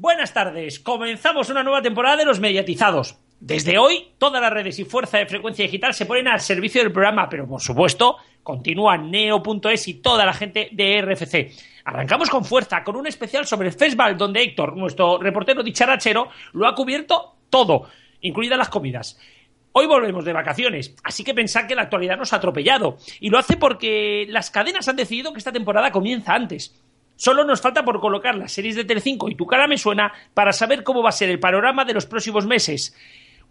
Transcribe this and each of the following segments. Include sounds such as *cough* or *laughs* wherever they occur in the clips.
Buenas tardes, comenzamos una nueva temporada de Los Mediatizados. Desde hoy, todas las redes y fuerza de frecuencia digital se ponen al servicio del programa, pero por supuesto, continúa neo.es y toda la gente de RFC. Arrancamos con fuerza, con un especial sobre el festival donde Héctor, nuestro reportero dicharachero, lo ha cubierto todo, incluidas las comidas. Hoy volvemos de vacaciones, así que pensad que la actualidad nos ha atropellado. Y lo hace porque las cadenas han decidido que esta temporada comienza antes. Solo nos falta por colocar las series de Telecinco y Tu cara me suena para saber cómo va a ser el panorama de los próximos meses.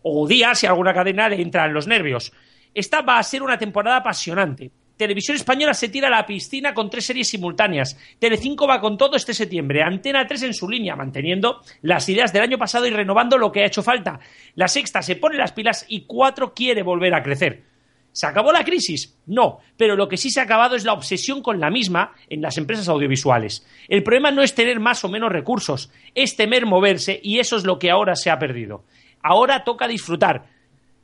O días si alguna cadena le entra en los nervios. Esta va a ser una temporada apasionante. Televisión Española se tira a la piscina con tres series simultáneas. Telecinco va con todo este septiembre. Antena 3 en su línea, manteniendo las ideas del año pasado y renovando lo que ha hecho falta. La sexta se pone las pilas y cuatro quiere volver a crecer. ¿Se acabó la crisis? No, pero lo que sí se ha acabado es la obsesión con la misma en las empresas audiovisuales. El problema no es tener más o menos recursos, es temer moverse y eso es lo que ahora se ha perdido. Ahora toca disfrutar.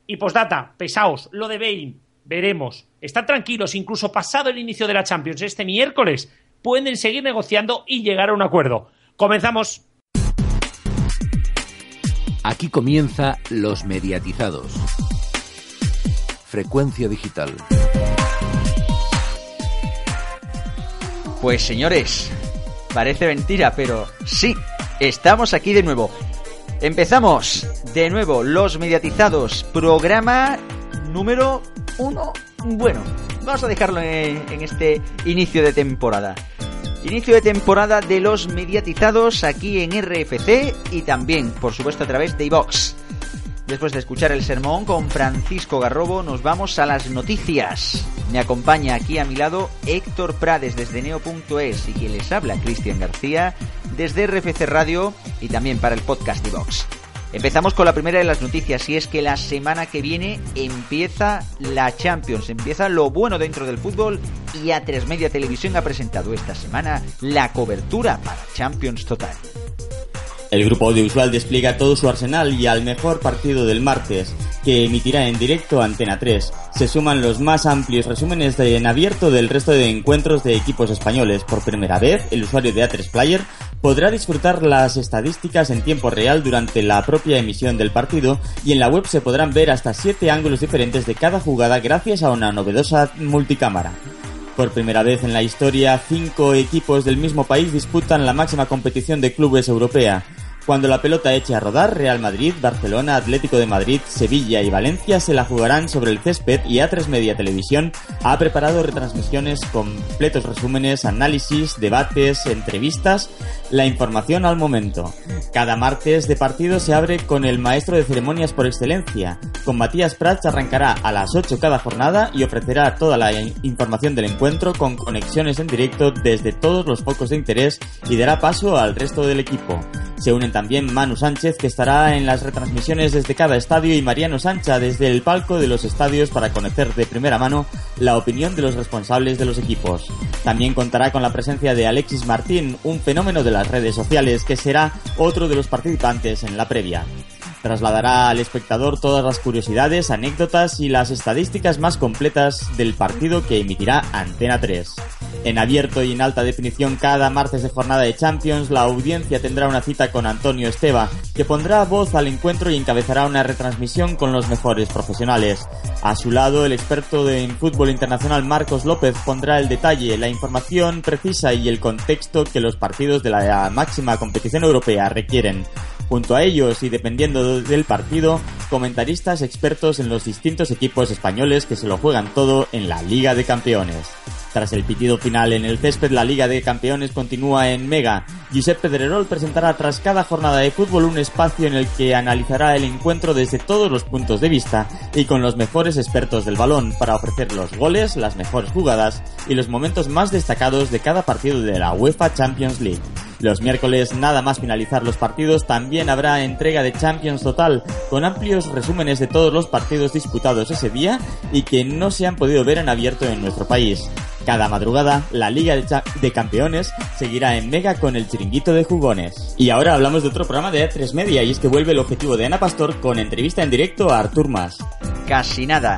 Y postdata, pesaos, lo de Bain, veremos. Están tranquilos, incluso pasado el inicio de la Champions este miércoles, pueden seguir negociando y llegar a un acuerdo. Comenzamos. Aquí comienza Los Mediatizados. Frecuencia digital. Pues señores, parece mentira, pero sí, estamos aquí de nuevo. Empezamos de nuevo Los Mediatizados, programa número uno. Bueno, vamos a dejarlo en, este inicio de temporada. Inicio de temporada de los mediatizados aquí en RFC y también, por supuesto, a través de iVox. Después de escuchar el sermón con Francisco Garrobo, nos vamos a las noticias. Me acompaña aquí a mi lado Héctor Prades desde neo.es y quien les habla, Cristian García, desde RFC Radio y también para el podcast iVox. Empezamos con la primera de las noticias y es que la semana que viene empieza la Champions, empieza lo bueno dentro del fútbol y A3 Media Televisión ha presentado esta semana la cobertura para Champions Total. El grupo audiovisual despliega todo su arsenal y al mejor partido del martes, que emitirá en directo Antena 3, se suman los más amplios resúmenes de en abierto del resto de encuentros de equipos españoles. Por primera vez, el usuario de A3 Player podrá disfrutar las estadísticas en tiempo real durante la propia emisión del partido y en la web se podrán ver hasta 7 ángulos diferentes de cada jugada gracias a una novedosa multicámara. Por primera vez en la historia, cinco equipos del mismo país disputan la máxima competición de clubes europea. Cuando la pelota eche a rodar, Real Madrid, Barcelona, Atlético de Madrid, Sevilla y Valencia se la jugarán sobre el césped y A3 Media Televisión ha preparado retransmisiones, completos resúmenes, análisis, debates, entrevistas, la información al momento. Cada martes de partido se abre con el maestro de ceremonias por excelencia. Con Matías Prats arrancará a las 8 cada jornada y ofrecerá toda la información del encuentro con conexiones en directo desde todos los focos de interés y dará paso al resto del equipo. Se unen también Manu Sánchez, que estará en las retransmisiones desde cada estadio, y Mariano Sancha desde el palco de los estadios para conocer de primera mano la opinión de los responsables de los equipos. También contará con la presencia de Alexis Martín, un fenómeno de las redes sociales, que será otro de los participantes en la previa trasladará al espectador todas las curiosidades, anécdotas y las estadísticas más completas del partido que emitirá Antena 3. En abierto y en alta definición cada martes de jornada de Champions, la audiencia tendrá una cita con Antonio Esteba, que pondrá voz al encuentro y encabezará una retransmisión con los mejores profesionales. A su lado, el experto en fútbol internacional Marcos López pondrá el detalle, la información precisa y el contexto que los partidos de la máxima competición europea requieren. Junto a ellos y dependiendo del partido, comentaristas expertos en los distintos equipos españoles que se lo juegan todo en la Liga de Campeones. Tras el pitido final en el césped, la Liga de Campeones continúa en Mega. Giuseppe Pedrerol presentará tras cada jornada de fútbol un espacio en el que analizará el encuentro desde todos los puntos de vista y con los mejores expertos del balón para ofrecer los goles, las mejores jugadas y los momentos más destacados de cada partido de la UEFA Champions League. Los miércoles, nada más finalizar los partidos, también habrá entrega de Champions Total, con amplios resúmenes de todos los partidos disputados ese día y que no se han podido ver en abierto en nuestro país. Cada madrugada, la Liga de Campeones seguirá en Mega con el chiringuito de jugones. Y ahora hablamos de otro programa de A3 Media y es que vuelve el objetivo de Ana Pastor con entrevista en directo a Artur Mas. Casi nada.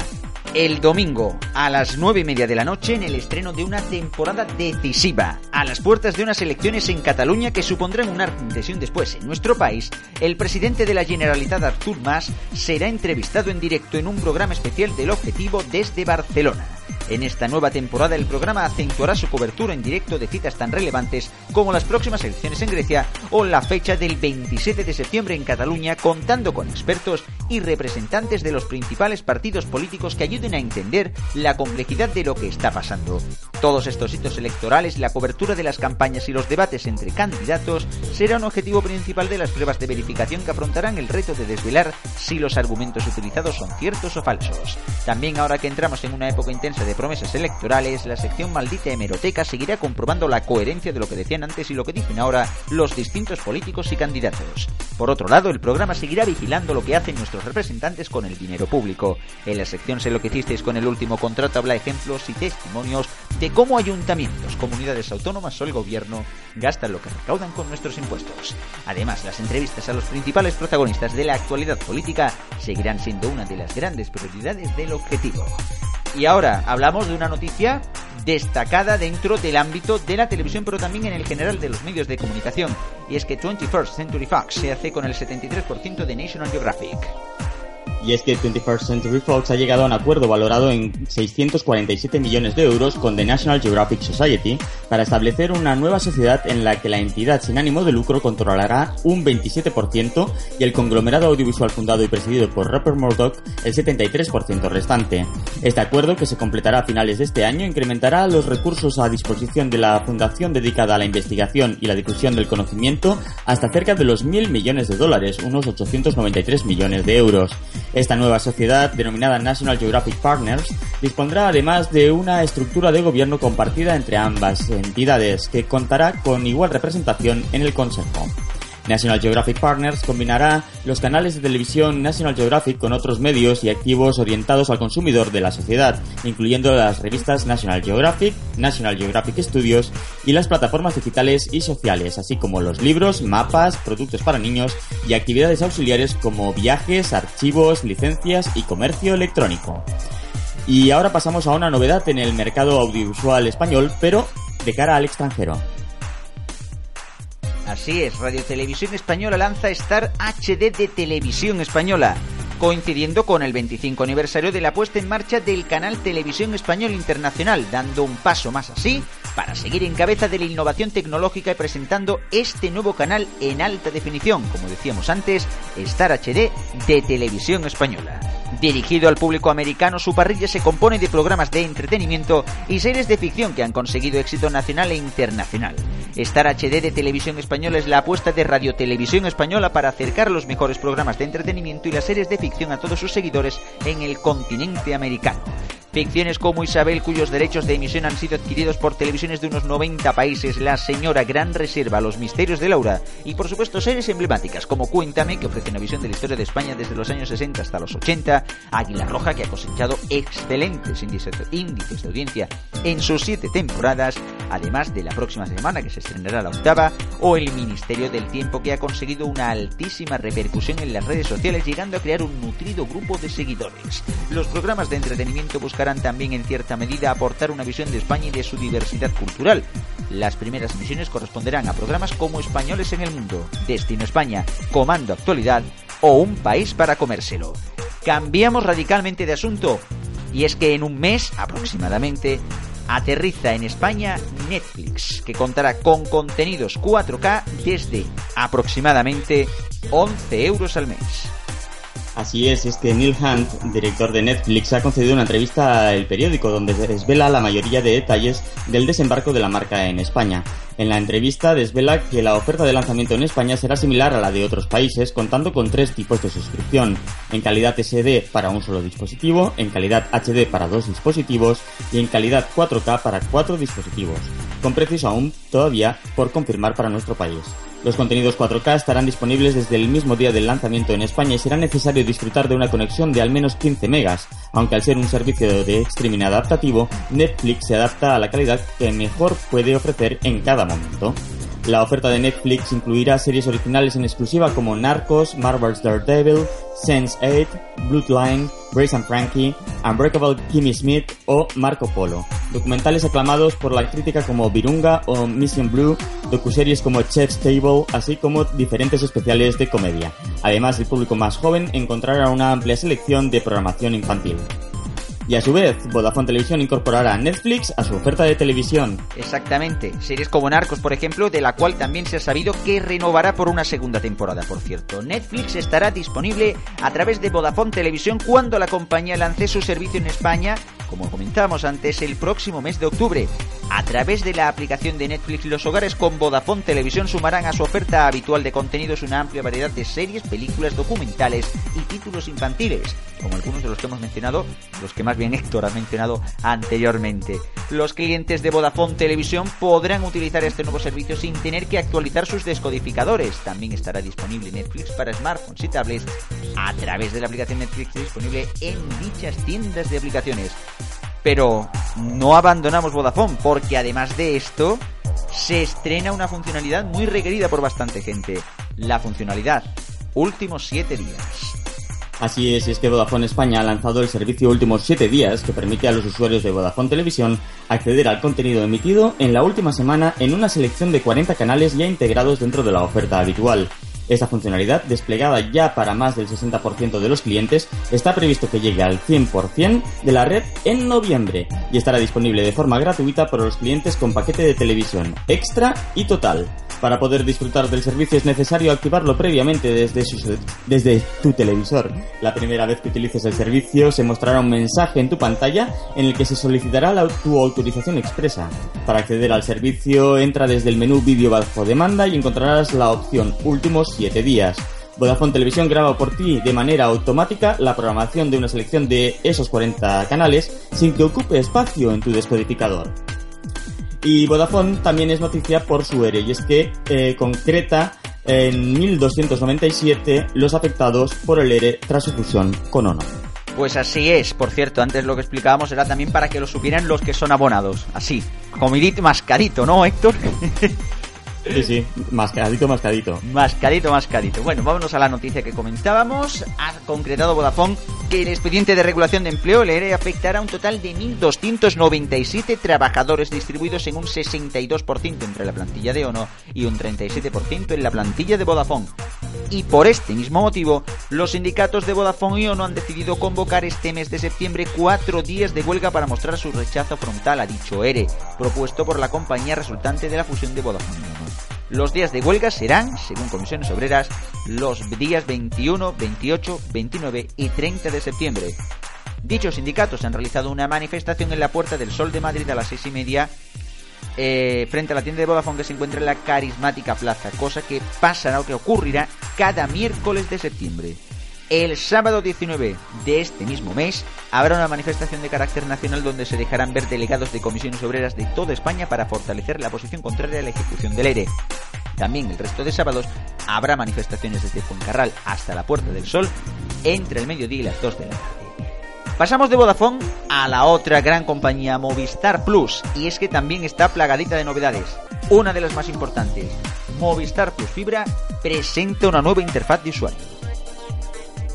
El domingo a las nueve y media de la noche en el estreno de una temporada decisiva. A las puertas de unas elecciones en Cataluña que supondrán una un después en nuestro país, el presidente de la Generalitat Artur Mas será entrevistado en directo en un programa especial del Objetivo desde Barcelona. En esta nueva temporada el programa acentuará su cobertura en directo de citas tan relevantes como las próximas elecciones en Grecia o la fecha del 27 de septiembre en Cataluña, contando con expertos y representantes de los principales partidos políticos que ayuden a entender la complejidad de lo que está pasando. Todos estos hitos electorales, la cobertura de las campañas y los debates entre candidatos será un objetivo principal de las pruebas de verificación que afrontarán el reto de desvelar si los argumentos utilizados son ciertos o falsos. También ahora que entramos en una época intensa de promesas electorales, la sección maldita hemeroteca seguirá comprobando la coherencia de lo que decían antes y lo que dicen ahora los distintos políticos y candidatos. Por otro lado, el programa seguirá vigilando lo que hacen nuestros representantes con el dinero público. En la sección Sé lo que hicisteis con el último contrato habla ejemplos y testimonios de cómo ayuntamientos, comunidades autónomas o el gobierno gastan lo que recaudan con nuestros impuestos. Además, las entrevistas a los principales protagonistas de la actualidad política seguirán siendo una de las grandes prioridades del objetivo. Y ahora hablamos de una noticia destacada dentro del ámbito de la televisión, pero también en el general de los medios de comunicación. Y es que 21st Century Fox se hace con el 73% de National Geographic. Y es que 21st Century Fox ha llegado a un acuerdo valorado en 647 millones de euros con The National Geographic Society para establecer una nueva sociedad en la que la entidad sin ánimo de lucro controlará un 27% y el conglomerado audiovisual fundado y presidido por Rupert Murdoch el 73% restante. Este acuerdo, que se completará a finales de este año, incrementará los recursos a disposición de la fundación dedicada a la investigación y la difusión del conocimiento hasta cerca de los mil millones de dólares, unos 893 millones de euros. Esta nueva sociedad, denominada National Geographic Partners, dispondrá además de una estructura de gobierno compartida entre ambas entidades, que contará con igual representación en el Consejo. National Geographic Partners combinará los canales de televisión National Geographic con otros medios y activos orientados al consumidor de la sociedad, incluyendo las revistas National Geographic, National Geographic Studios y las plataformas digitales y sociales, así como los libros, mapas, productos para niños y actividades auxiliares como viajes, archivos, licencias y comercio electrónico. Y ahora pasamos a una novedad en el mercado audiovisual español, pero de cara al extranjero. Así es, Radio Televisión Española lanza Star HD de Televisión Española, coincidiendo con el 25 aniversario de la puesta en marcha del canal Televisión Español Internacional, dando un paso más así para seguir en cabeza de la innovación tecnológica y presentando este nuevo canal en alta definición, como decíamos antes, Star HD de Televisión Española. Dirigido al público americano, su parrilla se compone de programas de entretenimiento y series de ficción que han conseguido éxito nacional e internacional. Star HD de Televisión Española es la apuesta de Radio Televisión Española para acercar los mejores programas de entretenimiento y las series de ficción a todos sus seguidores en el continente americano. Ficciones como Isabel, cuyos derechos de emisión han sido adquiridos por televisiones de unos 90 países, La Señora, Gran Reserva, Los Misterios de Laura y por supuesto series emblemáticas como Cuéntame, que ofrece una visión de la historia de España desde los años 60 hasta los 80, Águila Roja, que ha cosechado excelentes índices de audiencia en sus siete temporadas, además de la próxima semana que se estrenará la octava, o El Ministerio del Tiempo, que ha conseguido una altísima repercusión en las redes sociales, llegando a crear un nutrido grupo de seguidores. Los programas de entretenimiento buscarán también en cierta medida aportar una visión de España y de su diversidad cultural. Las primeras emisiones corresponderán a programas como Españoles en el Mundo, Destino España, Comando Actualidad o Un País para Comérselo. Cambiamos radicalmente de asunto y es que en un mes aproximadamente aterriza en España Netflix, que contará con contenidos 4K desde aproximadamente 11 euros al mes. Así es, es que Neil Hunt, director de Netflix, ha concedido una entrevista al periódico donde desvela la mayoría de detalles del desembarco de la marca en España. En la entrevista desvela que la oferta de lanzamiento en España será similar a la de otros países, contando con tres tipos de suscripción, en calidad SD para un solo dispositivo, en calidad HD para dos dispositivos y en calidad 4K para cuatro dispositivos, con precios aún todavía por confirmar para nuestro país. Los contenidos 4K estarán disponibles desde el mismo día del lanzamiento en España y será necesario disfrutar de una conexión de al menos 15 megas, aunque al ser un servicio de streaming adaptativo, Netflix se adapta a la calidad que mejor puede ofrecer en cada momento. La oferta de Netflix incluirá series originales en exclusiva como Narcos, Marvel's Daredevil, Sense8, Bloodline, Grace and Frankie, Unbreakable Kimmy Smith o Marco Polo. Documentales aclamados por la crítica como Virunga o Mission Blue, docuseries como Chef's Table, así como diferentes especiales de comedia. Además, el público más joven encontrará una amplia selección de programación infantil. Y a su vez, Vodafone Televisión incorporará Netflix a su oferta de televisión. Exactamente. Series como Narcos, por ejemplo, de la cual también se ha sabido que renovará por una segunda temporada, por cierto. Netflix estará disponible a través de Vodafone Televisión cuando la compañía lance su servicio en España, como comentábamos antes, el próximo mes de octubre. A través de la aplicación de Netflix, los hogares con Vodafone Televisión sumarán a su oferta habitual de contenidos una amplia variedad de series, películas, documentales y títulos infantiles, como algunos de los que hemos mencionado, los que más bien Héctor ha mencionado anteriormente. Los clientes de Vodafone Televisión podrán utilizar este nuevo servicio sin tener que actualizar sus descodificadores. También estará disponible Netflix para smartphones y tablets a través de la aplicación Netflix disponible en dichas tiendas de aplicaciones. Pero no abandonamos Vodafone porque además de esto se estrena una funcionalidad muy requerida por bastante gente. La funcionalidad últimos 7 días. Así es, es que Vodafone España ha lanzado el servicio Últimos 7 días que permite a los usuarios de Vodafone Televisión acceder al contenido emitido en la última semana en una selección de 40 canales ya integrados dentro de la oferta habitual. Esta funcionalidad, desplegada ya para más del 60% de los clientes, está previsto que llegue al 100% de la red en noviembre y estará disponible de forma gratuita para los clientes con paquete de televisión extra y total. Para poder disfrutar del servicio es necesario activarlo previamente desde, su- desde tu televisor. La primera vez que utilices el servicio se mostrará un mensaje en tu pantalla en el que se solicitará la- tu autorización expresa. Para acceder al servicio entra desde el menú vídeo bajo demanda y encontrarás la opción últimos 7 días. Vodafone Televisión graba por ti de manera automática la programación de una selección de esos 40 canales sin que ocupe espacio en tu descodificador. Y Vodafone también es noticia por su ERE, y es que eh, concreta en 1297 los afectados por el ERE tras su fusión con ONO. Pues así es, por cierto, antes lo que explicábamos era también para que lo supieran los que son abonados. Así, comidito y mascarito, ¿no, Héctor? *laughs* Sí, sí, mascadito, mascadito. Mascarito, mascarito. Bueno, vámonos a la noticia que comentábamos. Ha concretado Vodafone que el expediente de regulación de empleo, ERE, afectará a un total de 1.297 trabajadores distribuidos en un 62% entre la plantilla de ONO y un 37% en la plantilla de Vodafone. Y por este mismo motivo, los sindicatos de Vodafone y ONO han decidido convocar este mes de septiembre cuatro días de huelga para mostrar su rechazo frontal a dicho ERE, propuesto por la compañía resultante de la fusión de Vodafone y ONO. Los días de huelga serán, según comisiones obreras, los días 21, 28, 29 y 30 de septiembre. Dichos sindicatos han realizado una manifestación en la Puerta del Sol de Madrid a las seis y media eh, frente a la tienda de Vodafone que se encuentra en la carismática plaza, cosa que pasará o que ocurrirá cada miércoles de septiembre. El sábado 19 de este mismo mes habrá una manifestación de carácter nacional donde se dejarán ver delegados de comisiones obreras de toda España para fortalecer la posición contraria a la ejecución del ERE. También el resto de sábados habrá manifestaciones desde Fuencarral hasta la Puerta del Sol entre el mediodía y las 2 de la tarde. Pasamos de Vodafone a la otra gran compañía Movistar Plus y es que también está plagadita de novedades. Una de las más importantes, Movistar Plus Fibra presenta una nueva interfaz de usuario.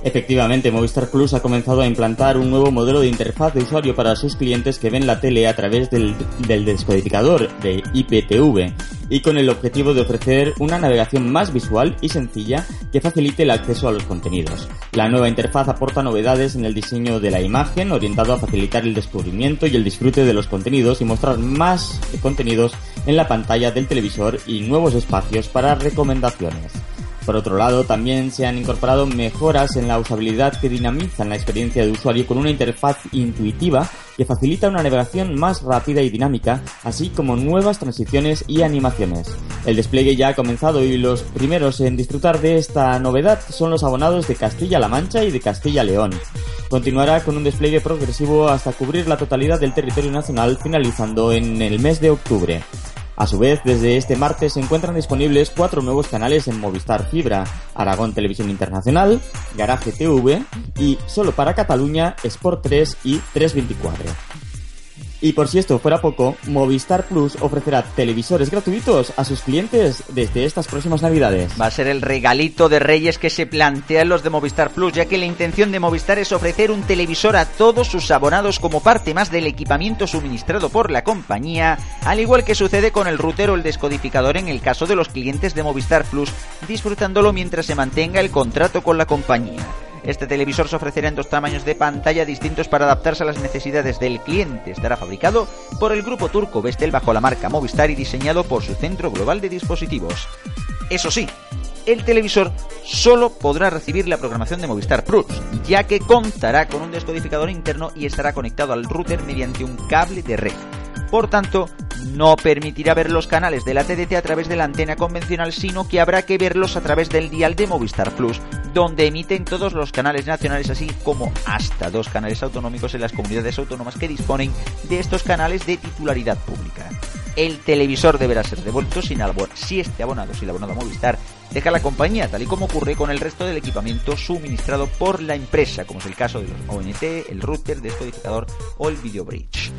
Efectivamente, Movistar Plus ha comenzado a implantar un nuevo modelo de interfaz de usuario para sus clientes que ven la tele a través del, descodificador de IPTV y con el objetivo de ofrecer una navegación más visual y sencilla que facilite el acceso a los contenidos. La nueva interfaz aporta novedades en el diseño de la imagen orientado a facilitar el descubrimiento y el disfrute de los contenidos y mostrar más contenidos en la pantalla del televisor y nuevos espacios para recomendaciones. Por otro lado, también se han incorporado mejoras en la usabilidad que dinamizan la experiencia de usuario con una interfaz intuitiva que facilita una navegación más rápida y dinámica, así como nuevas transiciones y animaciones. El despliegue ya ha comenzado y los primeros en disfrutar de esta novedad son los abonados de Castilla-La Mancha y de Castilla-León. Continuará con un despliegue progresivo hasta cubrir la totalidad del territorio nacional, finalizando en el mes de octubre. A su vez, desde este martes se encuentran disponibles cuatro nuevos canales en Movistar Fibra, Aragón Televisión Internacional, Garaje TV y, solo para Cataluña, Sport 3 y 324. Y por si esto fuera poco, Movistar Plus ofrecerá televisores gratuitos a sus clientes desde estas próximas navidades. Va a ser el regalito de Reyes que se plantean los de Movistar Plus, ya que la intención de Movistar es ofrecer un televisor a todos sus abonados como parte más del equipamiento suministrado por la compañía, al igual que sucede con el router o el descodificador en el caso de los clientes de Movistar Plus, disfrutándolo mientras se mantenga el contrato con la compañía. Este televisor se ofrecerá en dos tamaños de pantalla distintos para adaptarse a las necesidades del cliente. Estará fabricado por el grupo turco Vestel bajo la marca Movistar y diseñado por su centro global de dispositivos. Eso sí, el televisor solo podrá recibir la programación de Movistar Plus, ya que contará con un descodificador interno y estará conectado al router mediante un cable de red. Por tanto, no permitirá ver los canales de la TDT a través de la antena convencional, sino que habrá que verlos a través del dial de Movistar Plus, donde emiten todos los canales nacionales, así como hasta dos canales autonómicos en las comunidades autónomas que disponen de estos canales de titularidad pública. El televisor deberá ser devuelto sin albor si este abonado, si el abonado Movistar, deja la compañía, tal y como ocurre con el resto del equipamiento suministrado por la empresa, como es el caso de los ONT, el router, descodificador o el video bridge.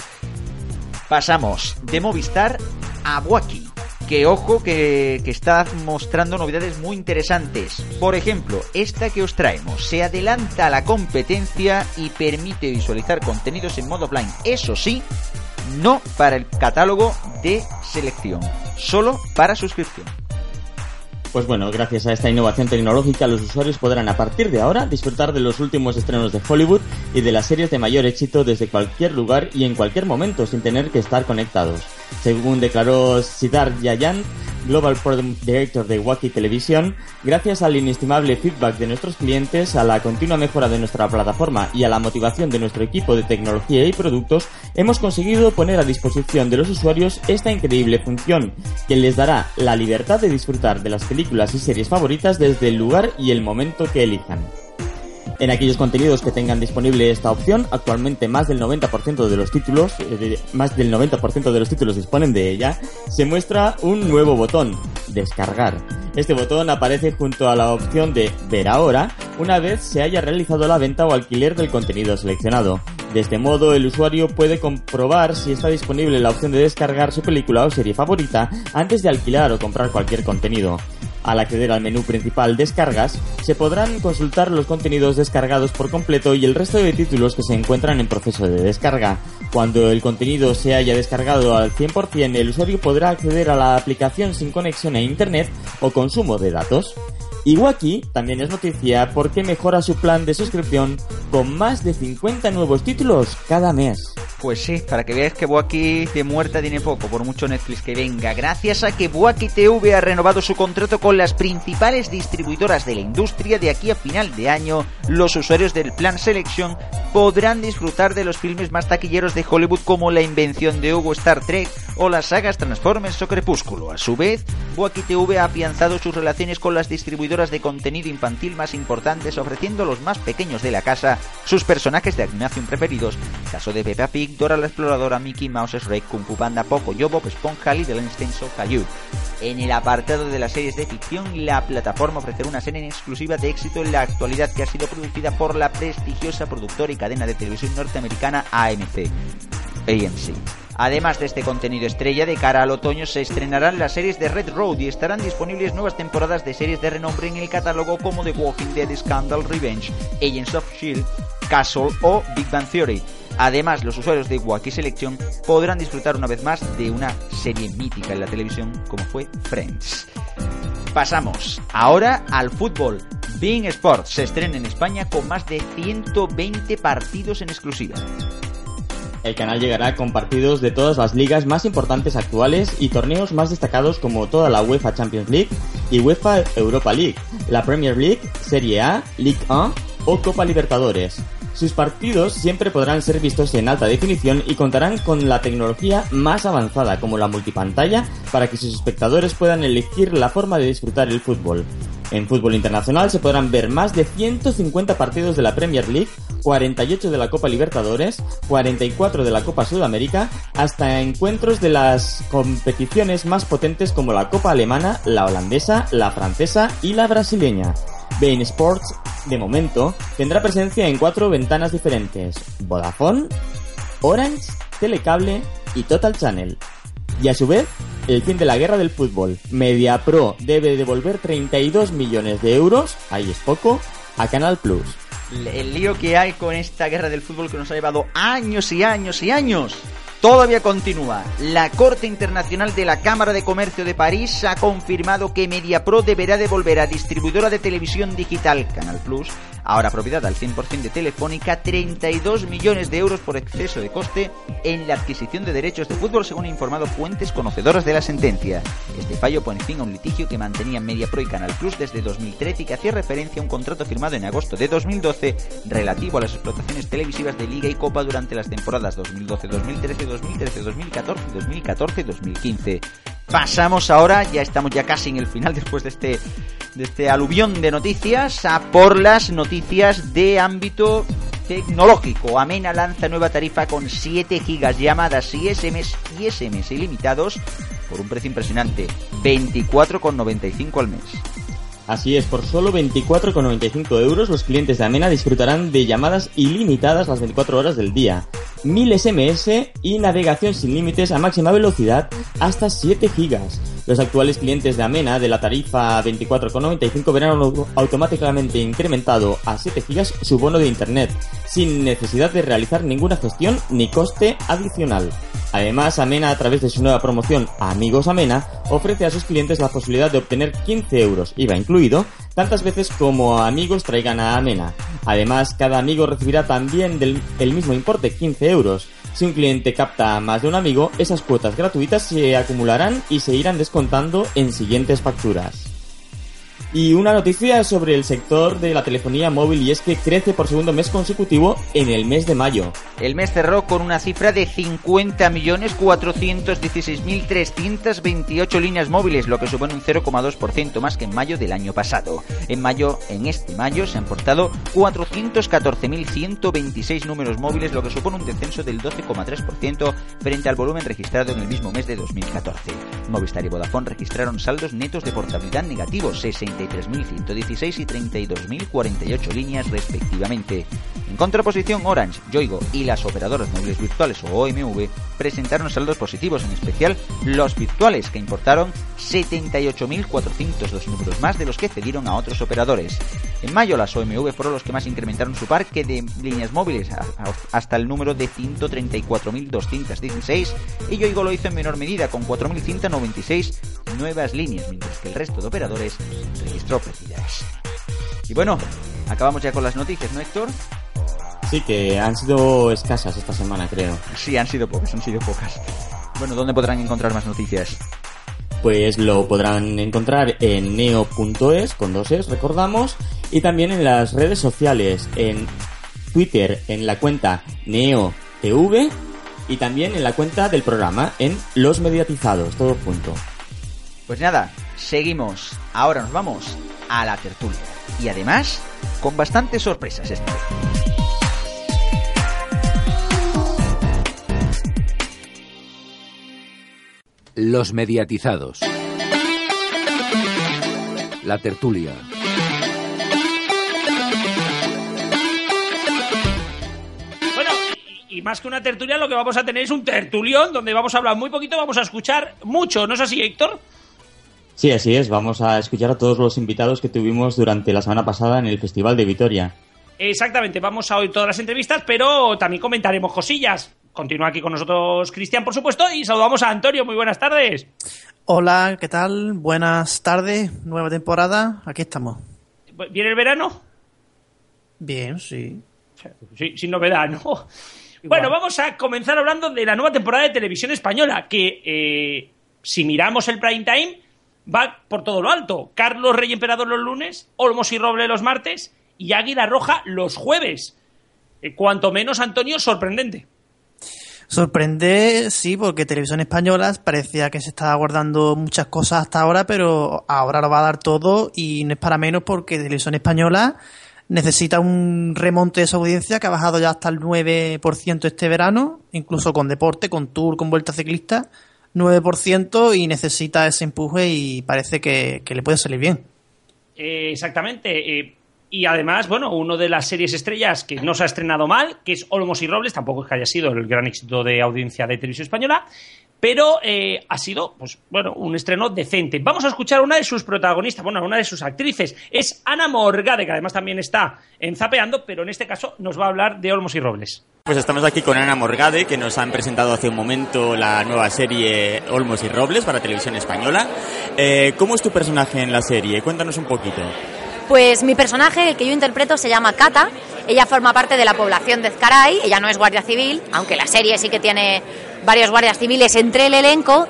Pasamos de Movistar a Waki. Que ojo que, que, está mostrando novedades muy interesantes. Por ejemplo, esta que os traemos se adelanta a la competencia y permite visualizar contenidos en modo blind. Eso sí, no para el catálogo de selección, solo para suscripción. Pues bueno, gracias a esta innovación tecnológica los usuarios podrán a partir de ahora disfrutar de los últimos estrenos de Hollywood y de las series de mayor éxito desde cualquier lugar y en cualquier momento sin tener que estar conectados. Según declaró Siddharth Yayan, Global Product Director de Wacky Televisión, gracias al inestimable feedback de nuestros clientes, a la continua mejora de nuestra plataforma y a la motivación de nuestro equipo de tecnología y productos, hemos conseguido poner a disposición de los usuarios esta increíble función, que les dará la libertad de disfrutar de las películas y series favoritas desde el lugar y el momento que elijan. En aquellos contenidos que tengan disponible esta opción, actualmente más del 90% de los títulos, eh, más del 90% de los títulos disponen de ella, se muestra un nuevo botón, descargar. Este botón aparece junto a la opción de ver ahora una vez se haya realizado la venta o alquiler del contenido seleccionado. De este modo, el usuario puede comprobar si está disponible la opción de descargar su película o serie favorita antes de alquilar o comprar cualquier contenido. Al acceder al menú principal Descargas, se podrán consultar los contenidos descargados por completo y el resto de títulos que se encuentran en proceso de descarga. Cuando el contenido se haya descargado al 100%, el usuario podrá acceder a la aplicación sin conexión a Internet o consumo de datos. Iwaki también es noticia porque mejora su plan de suscripción con más de 50 nuevos títulos cada mes. Pues sí, para que veáis que Buaki de muerta tiene poco, por mucho Netflix que venga. Gracias a que Buaki TV ha renovado su contrato con las principales distribuidoras de la industria, de aquí a final de año, los usuarios del plan selección podrán disfrutar de los filmes más taquilleros de Hollywood como La invención de Hugo Star Trek o las sagas Transformers o Crepúsculo. A su vez, Buaki TV ha afianzado sus relaciones con las distribuidoras de contenido infantil más importantes, ofreciendo a los más pequeños de la casa sus personajes de animación preferidos, caso de Peppa Pig, Dora la Exploradora, Mickey Mouse, Shrek, Kung Fu Panda, Poco, Yo, Bob Esponja, Little Einstein, Caillou. En el apartado de las series de ficción, la plataforma ofrecerá una serie en exclusiva de éxito en la actualidad que ha sido producida por la prestigiosa productora y cadena de televisión norteamericana AMC. AMC. Además de este contenido estrella, de cara al otoño se estrenarán las series de Red Road y estarán disponibles nuevas temporadas de series de renombre en el catálogo como The Walking Dead, Scandal, Revenge, Agents of S.H.I.E.L.D., Castle o Big Bang Theory. Además, los usuarios de Wacky Selection podrán disfrutar una vez más de una serie mítica en la televisión como fue Friends. Pasamos ahora al fútbol. Being Sports se estrena en España con más de 120 partidos en exclusiva. El canal llegará con partidos de todas las ligas más importantes actuales y torneos más destacados como toda la UEFA Champions League y UEFA Europa League, la Premier League, Serie A, League 1 o Copa Libertadores. Sus partidos siempre podrán ser vistos en alta definición y contarán con la tecnología más avanzada como la multipantalla para que sus espectadores puedan elegir la forma de disfrutar el fútbol. En fútbol internacional se podrán ver más de 150 partidos de la Premier League, 48 de la Copa Libertadores, 44 de la Copa Sudamérica, hasta encuentros de las competiciones más potentes como la Copa Alemana, la holandesa, la francesa y la brasileña. Bein Sports, de momento, tendrá presencia en cuatro ventanas diferentes. Vodafone, Orange, Telecable y Total Channel. Y a su vez, el fin de la guerra del fútbol. MediaPro debe devolver 32 millones de euros, ahí es poco, a Canal Plus. El lío que hay con esta guerra del fútbol que nos ha llevado años y años y años Todavía continúa. La Corte Internacional de la Cámara de Comercio de París ha confirmado que MediaPro deberá devolver a distribuidora de televisión digital Canal Plus ahora propiedad al 100% de Telefónica, 32 millones de euros por exceso de coste en la adquisición de derechos de fútbol, según han informado fuentes conocedoras de la sentencia. Este fallo pone fin a un litigio que mantenía MediaPro y Canal Plus desde 2013 y que hacía referencia a un contrato firmado en agosto de 2012 relativo a las explotaciones televisivas de Liga y Copa durante las temporadas 2012, 2013, 2013, 2014 y 2014, 2015. Pasamos ahora, ya estamos ya casi en el final después de este de este aluvión de noticias a por las noticias de ámbito tecnológico. Amena lanza nueva tarifa con 7 gigas llamadas y SMS y SMS ilimitados por un precio impresionante, 24,95 al mes. Así es, por solo 24,95 euros los clientes de Amena disfrutarán de llamadas ilimitadas las 24 horas del día, 1000 SMS y navegación sin límites a máxima velocidad hasta 7 gigas. Los actuales clientes de Amena de la tarifa 24,95 verán automáticamente incrementado a 7 GB su bono de internet, sin necesidad de realizar ninguna gestión ni coste adicional. Además, Amena, a través de su nueva promoción Amigos Amena, ofrece a sus clientes la posibilidad de obtener 15 euros, IVA incluido, tantas veces como amigos traigan a Amena. Además, cada amigo recibirá también del, el mismo importe, 15 euros. Si un cliente capta a más de un amigo, esas cuotas gratuitas se acumularán y se irán descontando en siguientes facturas. Y una noticia sobre el sector de la telefonía móvil y es que crece por segundo mes consecutivo en el mes de mayo. El mes cerró con una cifra de 50.416.328 líneas móviles, lo que supone un 0,2% más que en mayo del año pasado. En mayo, en este mayo, se han portado 414.126 números móviles, lo que supone un descenso del 12,3% frente al volumen registrado en el mismo mes de 2014. Movistar y Vodafone registraron saldos netos de portabilidad negativos, 60 33.116 y 32.048 líneas respectivamente. En contraposición, Orange, Yoigo y las operadoras móviles virtuales o OMV presentaron saldos positivos, en especial los virtuales, que importaron 78.402 números más de los que cedieron a otros operadores. En mayo, las OMV fueron los que más incrementaron su parque de líneas móviles hasta el número de 134.216 y Yoigo lo hizo en menor medida con 4.196 nuevas líneas, mientras que el resto de operadores pérdidas. Y bueno, acabamos ya con las noticias, ¿no, Héctor? Sí, que han sido escasas esta semana, creo. Sí, han sido pocas, han sido pocas. Bueno, ¿dónde podrán encontrar más noticias? Pues lo podrán encontrar en neo.es, con dos es, recordamos, y también en las redes sociales, en Twitter, en la cuenta NeoTV, y también en la cuenta del programa, en Los Mediatizados, todo junto. Pues nada, seguimos. Ahora nos vamos a la tertulia. Y además, con bastantes sorpresas esta vez. Los mediatizados. La tertulia. Bueno, y, y más que una tertulia, lo que vamos a tener es un tertulión donde vamos a hablar muy poquito, vamos a escuchar mucho. ¿No es así, Héctor? Sí, así es. Vamos a escuchar a todos los invitados que tuvimos durante la semana pasada en el Festival de Vitoria. Exactamente, vamos a oír todas las entrevistas, pero también comentaremos cosillas. Continúa aquí con nosotros Cristian, por supuesto, y saludamos a Antonio. Muy buenas tardes. Hola, ¿qué tal? Buenas tardes, nueva temporada, aquí estamos. ¿Viene el verano? Bien, sí. Sí, sin novedad, ¿no? Bueno, vamos a comenzar hablando de la nueva temporada de televisión española, que eh, si miramos el prime time, va por todo lo alto. Carlos Rey Emperador los lunes, Olmos y Roble los martes y Águila Roja los jueves. Eh, cuanto menos, Antonio, sorprendente. Sorprende, sí, porque Televisión Española parecía que se estaba guardando muchas cosas hasta ahora, pero ahora lo va a dar todo y no es para menos porque Televisión Española necesita un remonte de su audiencia que ha bajado ya hasta el 9% este verano, incluso con deporte, con tour, con vuelta ciclista, 9% y necesita ese empuje y parece que, que le puede salir bien. Eh, exactamente. eh, Y además, bueno, uno de las series estrellas que no se ha estrenado mal, que es Olmos y Robles, tampoco es que haya sido el gran éxito de audiencia de televisión española, pero eh, ha sido, pues bueno, un estreno decente. Vamos a escuchar una de sus protagonistas, bueno, una de sus actrices, es Ana Morgade, que además también está en Zapeando, pero en este caso nos va a hablar de Olmos y Robles. Pues estamos aquí con Ana Morgade, que nos han presentado hace un momento la nueva serie Olmos y Robles para televisión española. Eh, ¿Cómo es tu personaje en la serie? Cuéntanos un poquito. Pues mi personaje, el que yo interpreto, se llama Cata. Ella forma parte de la población de Ezcaray. Ella no es guardia civil, aunque la serie sí que tiene varios guardias civiles entre el elenco.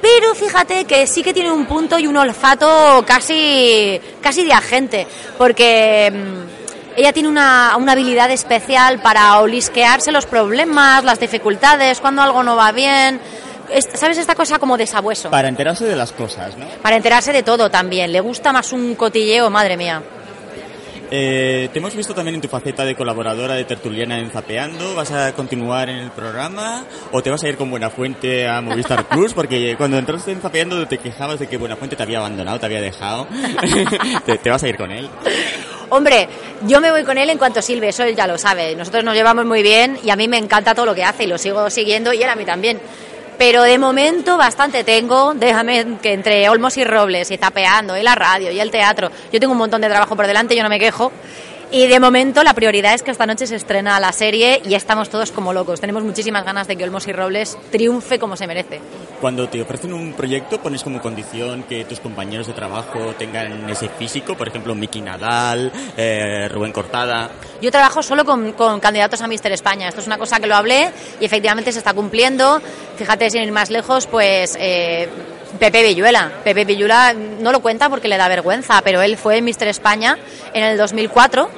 Pero fíjate que sí que tiene un punto y un olfato casi, casi de agente, porque mm, ella tiene una, una habilidad especial para olisquearse los problemas, las dificultades, cuando algo no va bien. Es- ¿Sabes esta cosa como de sabueso? Para enterarse de las cosas, ¿no? Para enterarse de todo también. Le gusta más un cotilleo, madre mía. Eh, te hemos visto también en tu faceta de colaboradora de tertuliana en Zapeando. ¿Vas a continuar en el programa o te vas a ir con Buenafuente a Movistar *laughs* Plus? Porque cuando entraste en Zapeando te quejabas de que Buenafuente te había abandonado, te había dejado. *laughs* ¿Te, te vas a ir con él? Hombre, yo me voy con él en cuanto Silve, eso él ya lo sabe. Nosotros nos llevamos muy bien y a mí me encanta todo lo que hace y lo sigo siguiendo y él a mí también. Pero de momento bastante tengo, déjame que entre Olmos y Robles y tapeando y la radio y el teatro, yo tengo un montón de trabajo por delante, yo no me quejo. Y de momento la prioridad es que esta noche se estrena la serie y estamos todos como locos. Tenemos muchísimas ganas de que Olmos y Robles triunfe como se merece. Cuando te ofrecen un proyecto, pones como condición que tus compañeros de trabajo tengan ese físico, por ejemplo, Miki Nadal, eh, Rubén Cortada. Yo trabajo solo con, con candidatos a Mister España. Esto es una cosa que lo hablé y efectivamente se está cumpliendo. Fíjate, sin ir más lejos, pues eh, Pepe Villuela. Pepe Villuela no lo cuenta porque le da vergüenza, pero él fue Mister España en el 2004.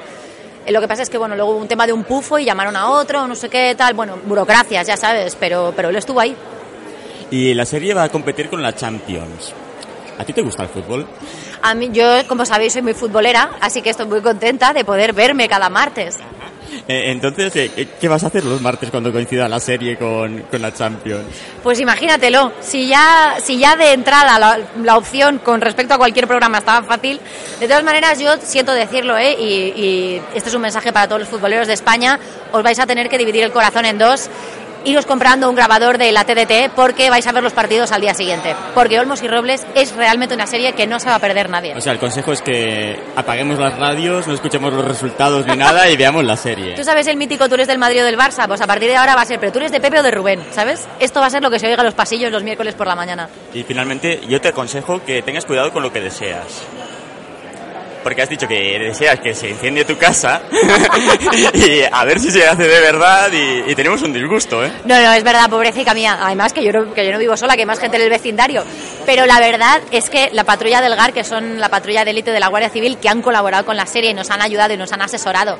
Eh, Lo que pasa es que, bueno, luego hubo un tema de un pufo y llamaron a otro, no sé qué tal. Bueno, burocracias, ya sabes, pero, pero él estuvo ahí. Y la serie va a competir con la Champions. ¿A ti te gusta el fútbol? A mí, yo, como sabéis, soy muy futbolera, así que estoy muy contenta de poder verme cada martes. Eh, entonces, eh, ¿qué- ¿qué vas a hacer los martes cuando coincida la serie con, la Champions? Pues imagínatelo, si ya, si ya de entrada la, la opción con respecto a cualquier programa estaba fácil, de todas maneras yo siento decirlo, ¿eh? y este es un mensaje para todos los futboleros de España, os vais a tener que dividir el corazón en dos, iros comprando un grabador de la TDT porque vais a ver los partidos al día siguiente, porque Olmos y Robles es realmente una serie que no se va a perder nadie. O sea, el consejo es que apaguemos las radios, no escuchemos los resultados ni nada y veamos la serie. Tú sabes el mítico tú eres del Madrid o del Barça, pues a partir de ahora va a ser, pero tú eres de Pepe o de Rubén, ¿sabes? Esto va a ser lo que se oiga en los pasillos los miércoles por la mañana. Y finalmente, yo te aconsejo que tengas cuidado con lo que deseas. Porque has dicho que deseas que se incendie tu casa *laughs* y a ver si se hace de verdad y, y tenemos un disgusto, ¿eh? No, no, es verdad, pobrecita mía. Además que yo, no, que yo no vivo sola, que hay más gente en el vecindario. Pero la verdad es que la patrulla del GAR, que son la patrulla de élite de la Guardia Civil, que han colaborado con la serie y nos han ayudado y nos han asesorado.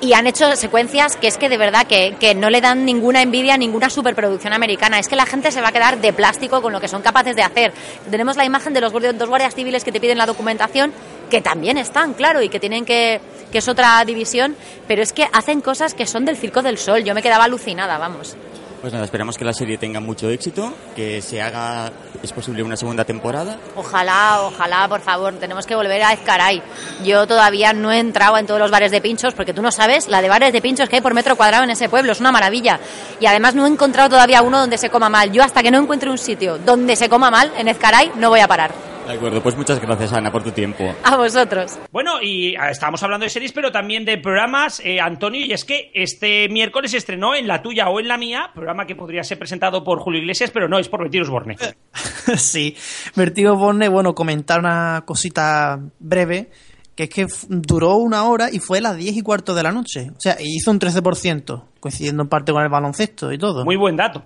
Y han hecho secuencias que es que de verdad que, que no le dan ninguna envidia a ninguna superproducción americana. Es que la gente se va a quedar de plástico con lo que son capaces de hacer. Tenemos la imagen de los dos guardias civiles que te piden la documentación, que también están, claro, y que tienen que, que es otra división, pero es que hacen cosas que son del Circo del Sol. Yo me quedaba alucinada, vamos. Pues nada, esperamos que la serie tenga mucho éxito, que se haga, es posible, una segunda temporada. Ojalá, ojalá, por favor, tenemos que volver a Ezcaray. Yo todavía no he entrado en todos los bares de pinchos, porque tú no sabes la de bares de pinchos que hay por metro cuadrado en ese pueblo, es una maravilla. Y además no he encontrado todavía uno donde se coma mal. Yo hasta que no encuentre un sitio donde se coma mal, en Ezcaray, no voy a parar. De acuerdo, pues muchas gracias Ana por tu tiempo. A vosotros. Bueno, y ah, estábamos hablando de series, pero también de programas, eh, Antonio, y es que este miércoles estrenó en la tuya o en la mía, programa que podría ser presentado por Julio Iglesias, pero no, es por Betty Osborne. *laughs* sí, Vertigo Borne, bueno, comentar una cosita breve, que es que duró una hora y fue a las 10 y cuarto de la noche. O sea, hizo un 13%, coincidiendo en parte con el baloncesto y todo. Muy buen dato.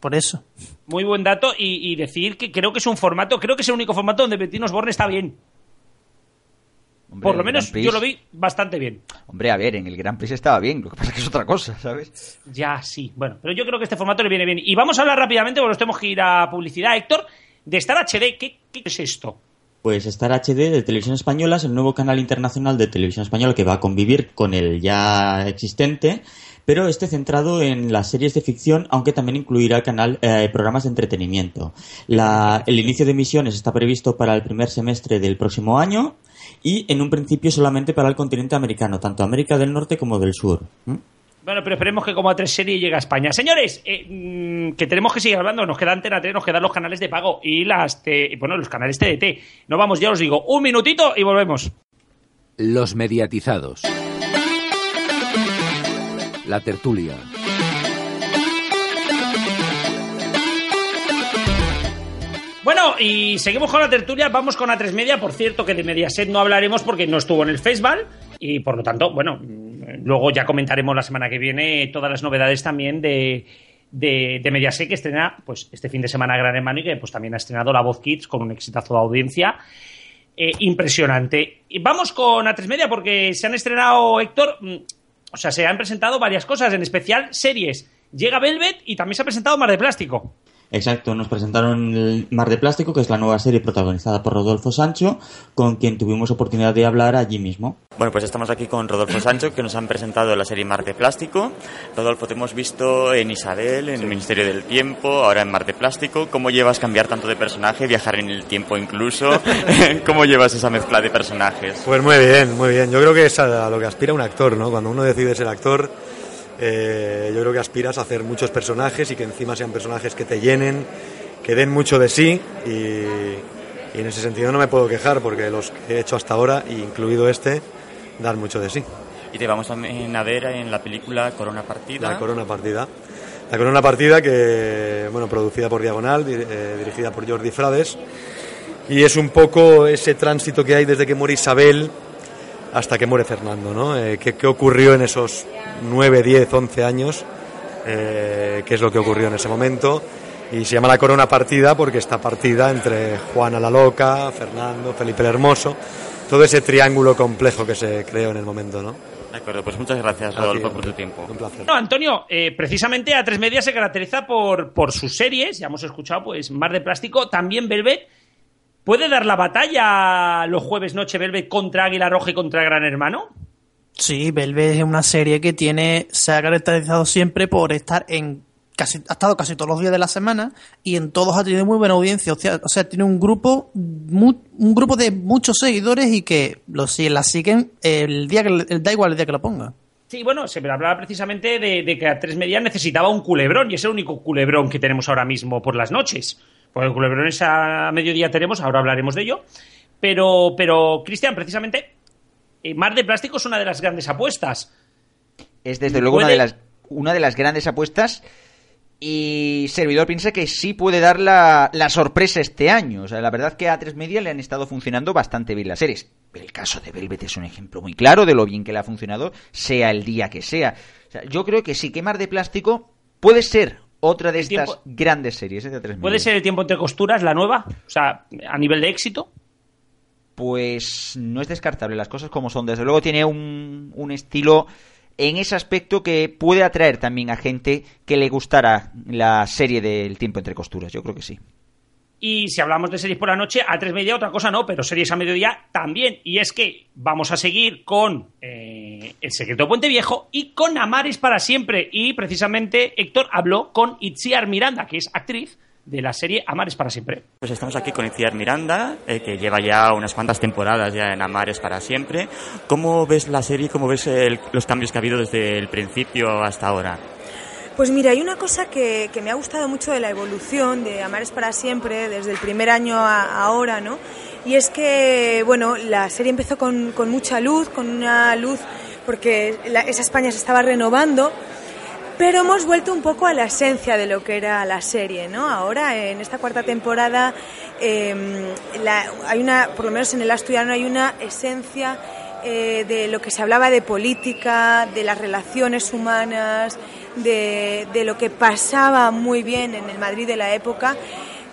Por eso. Muy buen dato y, y decir que creo que es un formato, creo que es el único formato donde Betty Osborne está bien. Hombre, Por lo menos yo lo vi bastante bien. Hombre, a ver, en el Gran Prix estaba bien, lo que pasa es que es otra cosa, ¿sabes? Ya, sí. Bueno, pero yo creo que este formato le viene bien. Y vamos a hablar rápidamente, porque nos tenemos que ir a publicidad, Héctor, de Star HD. ¿Qué, qué es esto? Pues Star HD de Televisión Española es el nuevo canal internacional de Televisión Española que va a convivir con el ya existente, pero este centrado en las series de ficción, aunque también incluirá canal eh, programas de entretenimiento. La- el inicio de emisiones está previsto para el primer semestre del próximo año y en un principio solamente para el continente americano, tanto América del Norte como del Sur. Bueno, pero esperemos que como a tres series llegue a España. Señores, eh, mm, que tenemos que seguir hablando. Nos queda Antena 3, nos quedan los canales de pago y las te- bueno, los canales TDT. No vamos, ya os digo, un minutito y volvemos. Los mediatizados. La tertulia. Bueno, y seguimos con la tertulia. Vamos con A3 Media. Por cierto, que de Mediaset no hablaremos porque no estuvo en el festival. Y por lo tanto, bueno, luego ya comentaremos la semana que viene todas las novedades también de, de, Mediaset que estrena pues este fin de semana Gran Hermano y que pues también ha estrenado La Voz Kids con un exitazo de audiencia. eh, impresionante. Y vamos con A3 Media porque se han estrenado, Héctor, mm, o sea, se han presentado varias cosas, en especial series. Llega Velvet y también se ha presentado Mar de Plástico. Exacto, nos presentaron el Mar de Plástico, que es la nueva serie protagonizada por Rodolfo Sancho, con quien tuvimos oportunidad de hablar allí mismo. Bueno, pues estamos aquí con Rodolfo Sancho, que nos han presentado la serie Mar de Plástico. Rodolfo, te hemos visto en Isabel, en el Ministerio del Tiempo, ahora en Mar de Plástico. ¿Cómo llevas cambiar tanto de personaje, viajar en el tiempo incluso? *laughs* *laughs* ¿Cómo llevas esa mezcla de personajes? Pues muy bien, muy bien. Yo creo que es a lo que aspira un actor, ¿no? Cuando uno decide ser actor, eh, yo creo que aspiras a hacer muchos personajes y que encima sean personajes que te llenen, que den mucho de sí y, y en ese sentido no me puedo quejar porque los que he hecho hasta ahora, incluido este, dan mucho de sí. Y te vamos a ver en la película Corona Partida. La Corona Partida. La Corona Partida que, bueno, producida por Diagonal, eh, dirigida por Jordi Frades. Y es un poco ese tránsito que hay desde que muere Isabel hasta que muere Fernando, ¿no? Eh, ¿qué, qué ocurrió en esos 9, 10, 11 años? Eh, ¿Qué es lo que ocurrió en ese momento? Y se llama La Corona Partida porque está partida entre Juana la Loca, Fernando, Felipe el Hermoso, todo ese triángulo complejo que se creó en el momento, ¿no? De acuerdo, pues muchas gracias, Rodolfo, por tu tiempo. Un placer. No, Antonio, eh, precisamente A3 Media se caracteriza por, por sus series, ya hemos escuchado, pues Mar de Plástico, también Velvet. ¿Puede dar la batalla los jueves noche Velvet contra Águila Roja y contra Gran Hermano? Sí, Velvet es una serie que tiene, se ha caracterizado siempre por estar en casi, ha estado casi todos los días de la semana y en todos ha tenido muy buena audiencia. O sea, o sea tiene un grupo, un grupo de muchos seguidores y que lo, si- la siguen el día que, el- da igual el día que lo ponga. Sí, bueno, se me hablaba precisamente de, de que A3 Media necesitaba un culebrón y es el único culebrón que tenemos ahora mismo por las noches. Porque culebrones a mediodía tenemos, ahora hablaremos de ello. Pero, pero Cristian, precisamente, eh, Mar de Plástico es una de las grandes apuestas. Es desde luego una de las una de las grandes apuestas y Servidor piensa que sí puede dar la, la sorpresa este año. O sea, la verdad que a A3 Media le han estado funcionando bastante bien las series. El caso de Velvet es un ejemplo muy claro de lo bien que le ha funcionado, sea el día que sea. O sea, yo creo que sí, Quemar de Plástico puede ser otra de estas tiempo- grandes series ¿eh? de A3 Media. ¿Puede ser el tiempo entre costuras la nueva? O sea, a nivel de éxito. Pues no es descartable las cosas como son. Desde luego tiene un, un estilo en ese aspecto que puede atraer también a gente que le gustara la serie del tiempo entre costuras. Yo creo que sí. Y si hablamos de series por la noche, a tres media otra cosa no, pero series a mediodía también. Y es que vamos a seguir con eh, El secreto de Puente Viejo y con Amares para siempre. Y precisamente Héctor habló con Itziar Miranda, que es actriz de la serie Amares para siempre. Pues estamos aquí con Iciar Miranda, eh, que lleva ya unas cuantas temporadas ya en Amares para siempre. ¿Cómo ves la serie? ¿Cómo ves el- los cambios que ha habido desde el principio hasta ahora? Pues mira, hay una cosa que, que me ha gustado mucho de la evolución de Amares para siempre, desde el primer año a ahora, ¿no? Y es que, bueno, la serie empezó con, con mucha luz, con una luz, porque esa España se estaba renovando, pero hemos vuelto un poco a la esencia de lo que era la serie, ¿no? Ahora, en esta cuarta temporada, la- hay una, por lo menos en el asturiano, hay una esencia eh, de lo que se hablaba de política, de las relaciones humanas, de, de lo que pasaba muy bien en el Madrid de la época.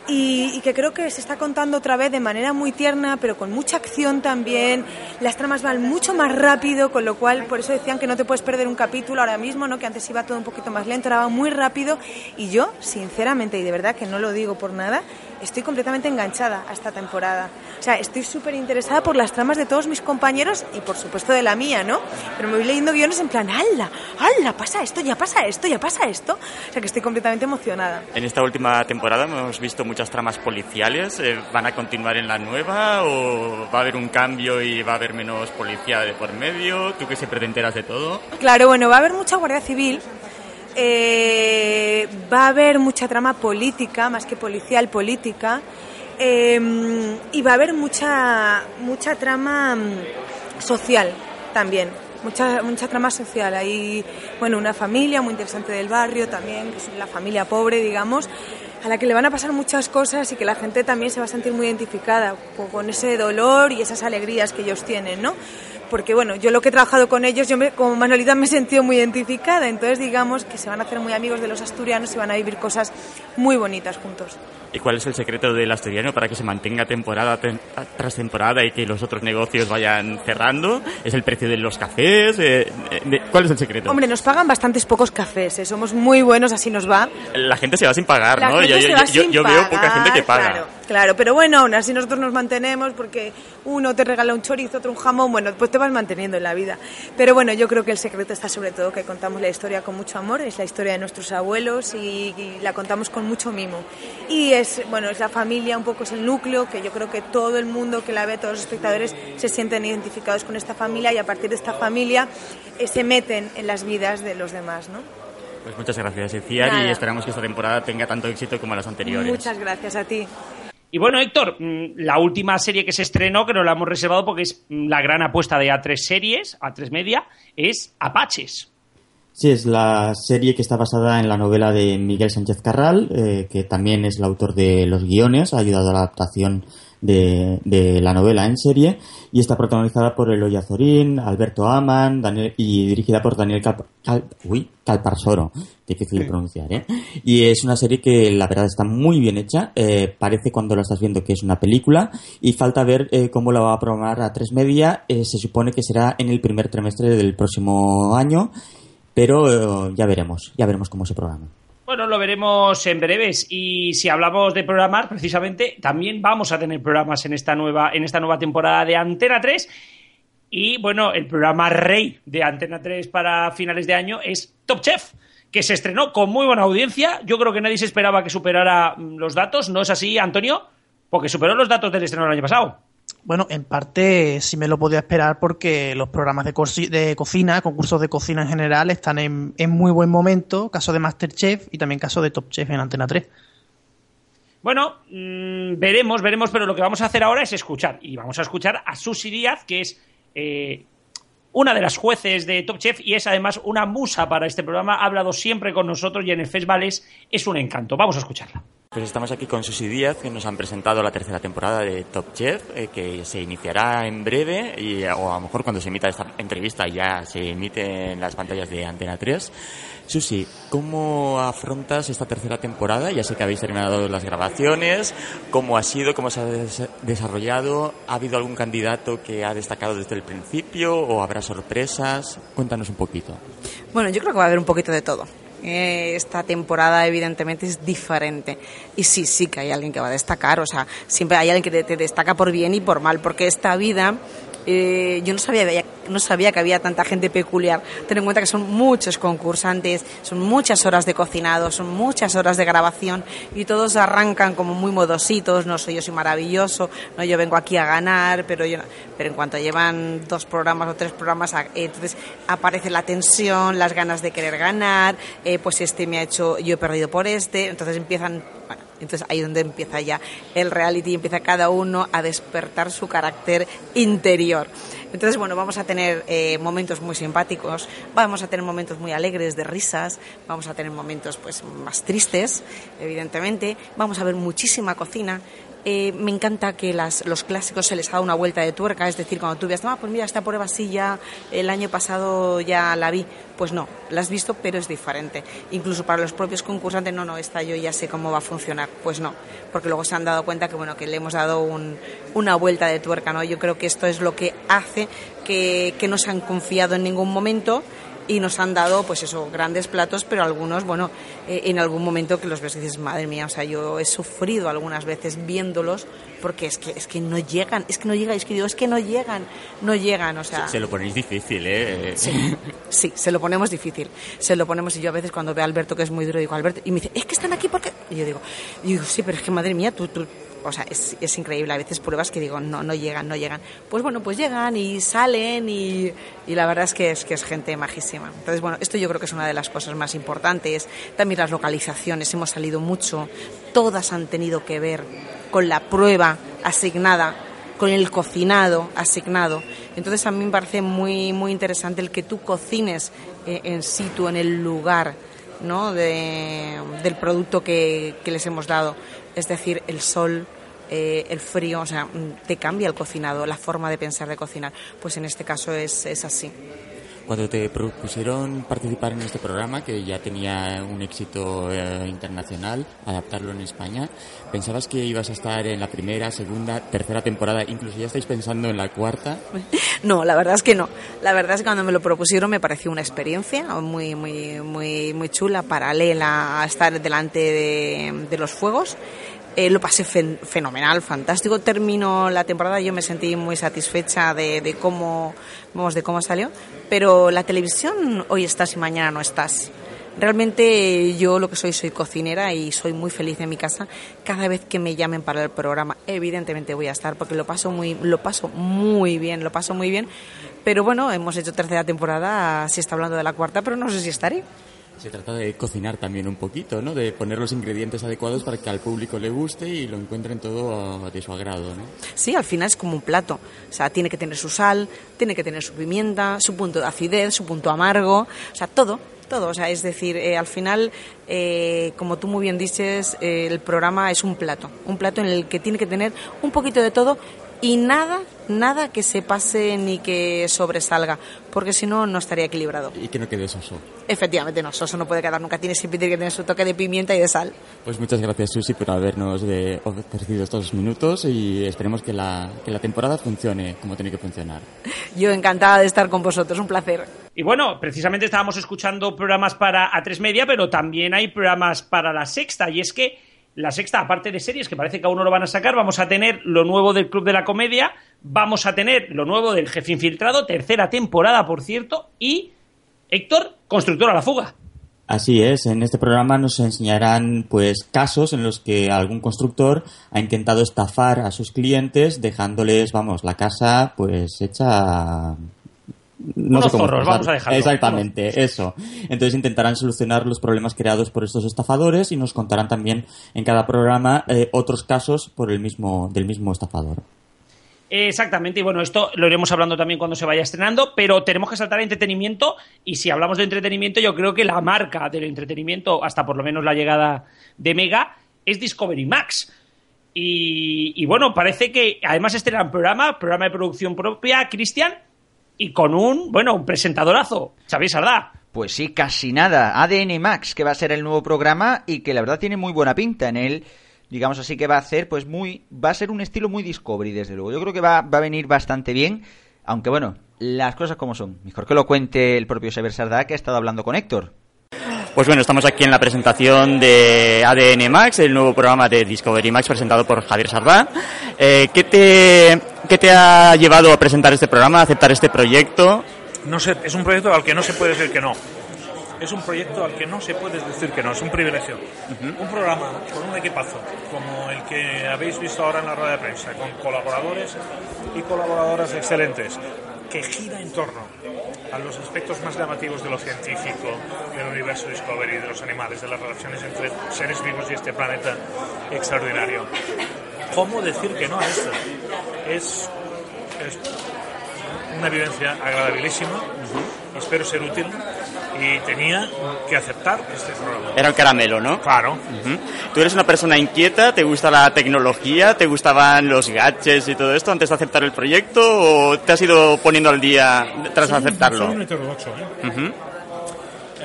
Y, y que creo que se está contando otra vez de manera muy tierna, pero con mucha acción también. Las tramas van mucho más rápido, con lo cual, por eso decían que no te puedes perder un capítulo ahora mismo, ¿no? que antes iba todo un poquito más lento, ahora va muy rápido. Y yo, sinceramente, y de verdad que no lo digo por nada, estoy completamente enganchada a esta temporada. O sea, estoy súper interesada por las tramas de todos mis compañeros y por supuesto de la mía, ¿no? Pero me voy leyendo guiones en plan, ¡hala! ¡hala! Pasa esto, ya pasa esto, ya pasa esto. O sea, que estoy completamente emocionada. En esta última temporada hemos visto muchas tramas policiales. Eh, ¿Van a continuar en la nueva o va a haber un cambio y va a haber menos policía de por medio? ¿Tú que siempre te enteras de todo? Claro, bueno, va a haber mucha Guardia Civil. Eh, va a haber mucha trama política, más que policial, política. eh, y va a haber mucha, mucha trama mm, social también. Mucha, mucha trama social. Hay, bueno, una familia muy interesante del barrio también, que es la familia pobre, digamos, a la que le van a pasar muchas cosas y que la gente también se va a sentir muy identificada con, con ese dolor y esas alegrías que ellos tienen, ¿no? Porque bueno, yo lo que he trabajado con ellos, yo me- como Manolita me he sentido muy identificada, entonces digamos que se van a hacer muy amigos de los asturianos y van a vivir cosas muy bonitas juntos. ¿Y cuál es el secreto del asturiano para que se mantenga temporada te- tras temporada y que los otros negocios vayan cerrando? ¿Es el precio de los cafés? Eh, eh, ¿Cuál es el secreto? Hombre, nos pagan bastantes pocos cafés, ¿eh? somos muy buenos, así nos va. La gente se va sin pagar, La ¿no? gente Yo, se yo- va yo- sin yo veo poca pagar, gente que paga. Claro, claro, pero bueno, aún así nosotros nos mantenemos porque uno te regala un chorizo, otro un jamón, bueno, pues te vas manteniendo en la vida. Pero bueno, yo creo que el secreto está sobre todo que contamos la historia con mucho amor, es la historia de nuestros abuelos y, y la contamos con mucho mimo. Y es, bueno, es la familia, un poco es el núcleo, que yo creo que todo el mundo que la ve, todos los espectadores se sienten identificados con esta familia y a partir de esta familia eh, se meten en las vidas de los demás, ¿no? Pues muchas gracias, Iciar, y esperamos que esta temporada tenga tanto éxito como las anteriores. Muchas gracias a ti. Y bueno, Héctor, mm, la última serie que se estrenó, que nos la hemos reservado porque es mm, la gran apuesta de A3 Series, A3 Media, es Apaches. Sí, es la serie que está basada en la novela de Miguel Sánchez Carral, eh, que también es el autor de los guiones, ha ayudado a la adaptación de, de la novela en serie, y está protagonizada por Eloy Azorín, Alberto Aman, Daniel, y dirigida por Daniel Cal- uy, Calparsoro, difícil pronunciar, ¿eh? Y es una serie que la verdad está muy bien hecha, eh, parece cuando la estás viendo que es una película, y falta ver eh, cómo la va a programar a tres media, eh, se supone que será en el primer trimestre del próximo año, pero eh, ya veremos, ya veremos cómo se programa. Bueno, lo veremos en breves. Y si hablamos de programar, precisamente, también vamos a tener programas en esta nueva, en esta nueva temporada de Antena 3. Y bueno, el programa rey de Antena 3 para finales de año es Top Chef, que se estrenó con muy buena audiencia. Yo creo que nadie se esperaba que superara mm, los datos. ¿No es así, Antonio? Porque superó los datos del estreno del año pasado. Bueno, en parte sí me lo podía esperar porque los programas de, cocina, concursos de cocina en general, están en, en muy buen momento. Caso de Masterchef y también caso de Top Chef en Antena 3. Bueno, mm, veremos, veremos, pero lo que vamos a hacer ahora es escuchar. Y vamos a escuchar a Susi Díaz, que es eh, una de las jueces de Top Chef y es además una musa para este programa. Ha hablado siempre con nosotros y en el festival es, es un encanto. Vamos a escucharla. Pues estamos aquí con Susi Díaz, que nos han presentado la tercera temporada de Top Chef, eh, que se iniciará en breve, y, o a lo mejor cuando se emita esta entrevista ya se emite en las pantallas de Antena 3. Susi, ¿cómo afrontas esta tercera temporada? Ya sé que habéis terminado las grabaciones. ¿Cómo ha sido? ¿Cómo se ha des- desarrollado? ¿Ha habido algún candidato que ha destacado desde el principio o habrá sorpresas? Cuéntanos un poquito. Bueno, yo creo que va a haber un poquito de todo. Eh, esta temporada evidentemente es diferente. Y sí, sí que hay alguien que va a destacar, o sea, siempre hay alguien que te, te destaca por bien y por mal, porque esta vida eh, yo no sabía, no sabía que había tanta gente peculiar. Ten en cuenta que son muchos concursantes, son muchas horas de cocinado, son muchas horas de grabación y todos arrancan como muy modositos. No soy yo soy maravilloso, no yo vengo aquí a ganar, pero yo, pero en cuanto llevan dos programas o tres programas, a- entonces aparece la tensión, las ganas de querer ganar. eh, pues este me ha hecho, yo he perdido por este, entonces empiezan bueno, entonces ahí es donde empieza ya el reality, empieza cada uno a despertar su carácter interior. Entonces, bueno, vamos a tener eh, momentos muy simpáticos, vamos a tener momentos muy alegres de risas, vamos a tener momentos pues más tristes, evidentemente, vamos a ver muchísima cocina. Eh, me encanta que las, los clásicos se les ha dado una vuelta de tuerca, es decir, cuando tú veas, ah, pues mira, esta prueba sí ya el año pasado ya la vi. Pues no, la has visto, pero es diferente. Incluso para los propios concursantes, no, no, esta yo ya sé cómo va a funcionar. Pues no, porque luego se han dado cuenta que, bueno, que le hemos dado un- una vuelta de tuerca, ¿no? Yo creo que esto es lo que hace que, que no se han confiado en ningún momento y nos han dado, pues eso, grandes platos, pero algunos, bueno, eh, en algún momento que los ves y dices, madre mía, o sea, yo he sufrido algunas veces viéndolos porque es que, es que no llegan, es que no llegan, es que digo, es que no llegan, no llegan, o sea... Se lo ponéis difícil, ¿eh? Sí, *laughs* sí, se lo ponemos difícil. Se lo ponemos y yo a veces cuando veo a Alberto que es muy duro digo, Alberto, y me dice, es que están aquí porque... Y yo digo, y digo sí, pero es que madre mía, tú, tú, o sea, es, increíble. A veces pruebas que digo, no, no llegan, no llegan. Pues bueno, pues llegan y salen y, y, la verdad es que, es que es gente majísima. Entonces, bueno, esto yo creo que es una de las cosas más importantes. También las localizaciones, hemos salido mucho. Todas han tenido que ver con la prueba asignada con el cocinado asignado. Entonces a mí me parece muy, muy interesante el que tú cocines eh, en situ, en el lugar ¿no? de, del producto que les hemos dado. Es decir, el sol, eh, el frío, o sea, te cambia el cocinado, la forma de pensar de cocinar. Pues en este caso es, es así. Cuando te propusieron participar en este programa, que ya tenía un éxito eh, internacional, adaptarlo en España, ¿pensabas que ibas a estar en la primera, segunda, tercera temporada? Incluso ya estáis pensando en la cuarta. *laughs* No, la verdad es que no. La verdad es que cuando me lo propusieron me pareció una experiencia muy, muy, muy, muy chula, paralela a estar delante de, de los fuegos. Eh, lo pasé fen fenomenal, fantástico. Terminó la temporada, yo me sentí muy satisfecha de, de, cómo, vamos, de cómo salió. Pero la televisión, hoy estás y mañana no estás. Realmente yo lo que soy, soy cocinera y soy muy feliz en mi casa. Cada vez que me llamen para el programa, evidentemente voy a estar porque lo paso muy, lo paso muy bien, lo paso muy bien. Pero bueno, hemos hecho tercera temporada, se está hablando de la cuarta, pero no sé si estaré. Se trata de cocinar también un poquito, ¿no? De poner los ingredientes adecuados para que al público le guste y lo encuentren todo de su agrado, ¿no? Sí, al final es como un plato. O sea, tiene que tener su sal, tiene que tener su pimienta, su punto de acidez, su punto amargo, o sea, todo, todo. O sea, es decir, eh, al final, eh, como tú muy bien dices, eh, el programa es un plato. Un plato en el que tiene que tener un poquito de todo y nada, nada que se pase ni que sobresalga, porque si no, no estaría equilibrado. Y que no quede soso. Efectivamente, no, soso no puede quedar nunca. Tiene siempre que tener su toque de pimienta y de sal. Pues muchas gracias, Susi, por habernos de, ofrecido estos minutos y esperemos que la, que la temporada funcione como tiene que funcionar. Yo encantada de estar con vosotros, un placer. Y bueno, precisamente estábamos escuchando programas para A3 Media, pero también hay programas para la Sexta, y es que la sexta, aparte de series, que parece que aún no lo van a sacar, vamos a tener lo nuevo del Club de la Comedia, vamos a tener lo nuevo del Jefe Infiltrado, tercera temporada, por cierto, y Héctor, constructor a la fuga. Así es, en este programa nos enseñarán pues casos en los que algún constructor ha intentado estafar a sus clientes dejándoles, vamos, la casa pues hecha no sé cómo zorros, vamos a dejarlo. Exactamente, unos... eso. Entonces intentarán solucionar los problemas creados por estos estafadores y nos contarán también en cada programa eh, otros casos por el mismo, del mismo estafador. Exactamente, y bueno, esto lo iremos hablando también cuando se vaya estrenando, pero tenemos que saltar a entretenimiento y si hablamos de entretenimiento yo creo que la marca del entretenimiento, hasta por lo menos la llegada de Mega, es Discovery Max. Y, y bueno, parece que además estrenan programa, programa de producción propia, Cristian, y con un, bueno, un presentadorazo, Xavier Sardá. Pues sí, casi nada. ADN Max, que va a ser el nuevo programa y que la verdad tiene muy buena pinta en él. Digamos así que va a hacer, pues muy, va a ser un estilo muy Discovery, desde luego. Yo creo que va, va a venir bastante bien, aunque bueno, las cosas como son. Mejor que lo cuente el propio Xavier Sardá, que ha estado hablando con Héctor. Pues bueno, estamos aquí en la presentación de ADN Max, el nuevo programa de Discovery Max presentado por Javier Sardá. Eh, ¿qué, te, ¿Qué te ha llevado a presentar este programa, a aceptar este proyecto? No sé, es un proyecto al que no se puede decir que no. Es un proyecto al que no se puede decir que no, es un privilegio. Uh -huh. Un programa con un equipazo como el que habéis visto ahora en la rueda de prensa, con colaboradores y colaboradoras excelentes, que gira en torno a los aspectos más llamativos de lo científico, del universo Discovery, de los animales, de las relaciones entre seres vivos y este planeta extraordinario. ¿Cómo decir que no a esto? Es, una vivencia agradabilísima. Espero ser útil y tenía que aceptar este programa. Era un caramelo, ¿no? Claro. Uh -huh. ¿Tú eres una persona inquieta? ¿Te gusta la tecnología? ¿Te gustaban los gadgets y todo esto antes de aceptar el proyecto? ¿O te has ido poniendo al día tras soy, aceptarlo? Soy un heterodoxo, ¿eh? Uh -huh.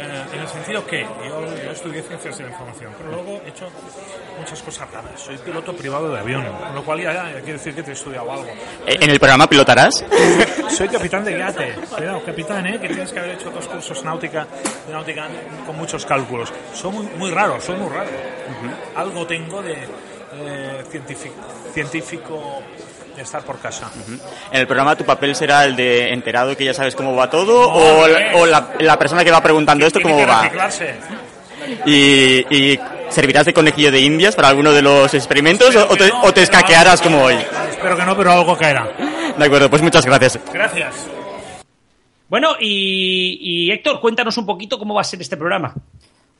Eh, en el sentido que yo, yo, estudié ciencias de la información, pero luego he hecho muchas cosas raras. Soy piloto privado de avión, con lo cual ya, ya quiere decir que te he estudiado algo. ¿En el programa pilotarás? *laughs* Soy capitán de yate. Cuidado, capitán, ¿eh? que tienes que haber hecho dos cursos náutica, de náutica con muchos cálculos. Son muy, muy raros, soy muy raro. Algo tengo de eh, científico, científico estar por casa. En el programa tu papel será el de enterado que ya sabes cómo va todo o, la, o la- la persona que va preguntando esto cómo que va. reciclarse. Y, y servirás de conejillo de indias para alguno de los experimentos o, o te, o te escaquearás como hoy. Espero que no, pero algo caerá. De acuerdo, pues muchas gracias. Gracias. Bueno, y, y Héctor, cuéntanos un poquito cómo va a ser este programa.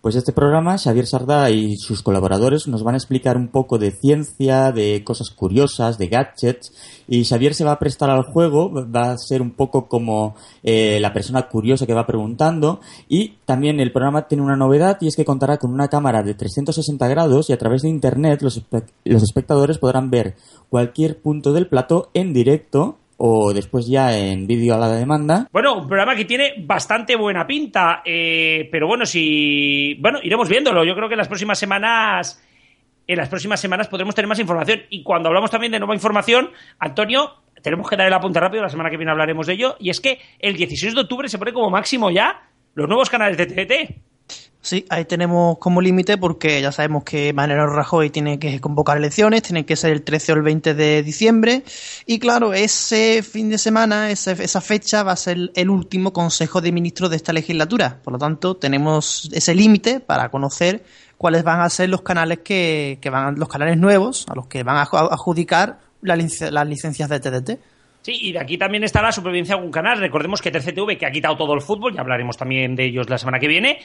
Pues este programa, Xavier Sardá y sus colaboradores nos van a explicar un poco de ciencia, de cosas curiosas, de gadgets, y Xavier se va a prestar al juego, va a ser un poco como eh, la persona curiosa que va preguntando, y también el programa tiene una novedad, y es que contará con una cámara de 360 grados, y a través de Internet los, los espectadores podrán ver cualquier punto del plato en directo, o después ya en vídeo a la demanda, Bueno, un programa que tiene bastante buena pinta, eh, pero bueno, si bueno, iremos viéndolo. Yo creo que en las próximas semanas, en las próximas semanas podremos tener más información. Y cuando hablamos también de nueva información, Antonio, tenemos que dar el apunte rápido. La semana que viene hablaremos de ello. Y es que el 16 de octubre se pone como máximo ya los nuevos canales de TDT. Sí, ahí tenemos como límite porque ya sabemos que Mariano Rajoy tiene que convocar elecciones, tienen que ser el 13 o el 20 de diciembre y claro, ese fin de semana, ese- esa fecha va a ser el último Consejo de Ministros de esta legislatura. Por lo tanto, tenemos ese límite para conocer cuáles van a ser los canales que, que van, los canales nuevos a los que van a adju- adjudicar las licencias de TDT. Sí, y de aquí también está la supervivencia de algún canal. Recordemos que 13TV, que ha quitado todo el fútbol, ya hablaremos también de ellos la semana que viene.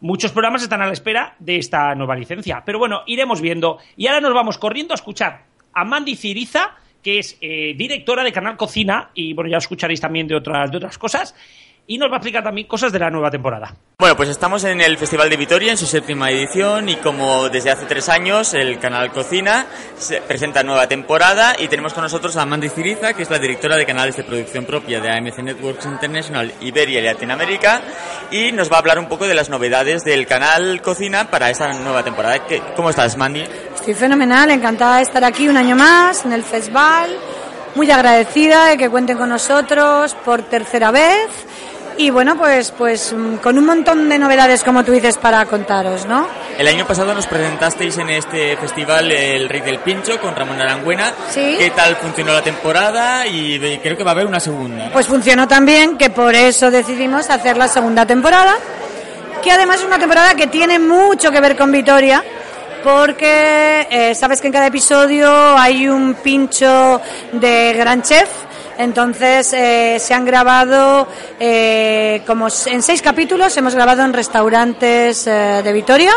Muchos programas están a la espera de esta nueva licencia. Pero bueno, iremos viendo. Y ahora nos vamos corriendo a escuchar a Mandy Ciriza, que es eh, directora de Canal Cocina, y bueno, ya escucharéis también de otras, de otras cosas. Y nos va a explicar también cosas de la nueva temporada. Bueno, pues estamos en el Festival de Vitoria en su séptima edición y como desde hace tres años el canal Cocina se presenta nueva temporada y tenemos con nosotros a Mandy Ciriza, que es la directora de canales de producción propia de AMC Networks International, Iberia y Latinoamérica y nos va a hablar un poco de las novedades del canal Cocina para esta nueva temporada. ¿Qué- ¿Cómo estás, Mandy? Estoy fenomenal, encantada de estar aquí un año más en el festival, muy agradecida de que cuenten con nosotros por tercera vez y bueno, pues, pues mm, con un montón de novedades como tú dices para contaros, ¿no? El año pasado nos presentasteis en este festival El Rey del Pincho con Ramón Arangüena. Sí. ¿Qué tal funcionó la temporada? Y creo que va a haber una segunda. Pues funcionó tan bien que por eso decidimos hacer la segunda temporada, que además es una temporada que tiene mucho que ver con Vitoria, porque eh, sabes que en cada episodio hay un pincho de gran chef, entonces eh, se han grabado eh, como en seis capítulos, hemos grabado en restaurantes eh, de Vitoria.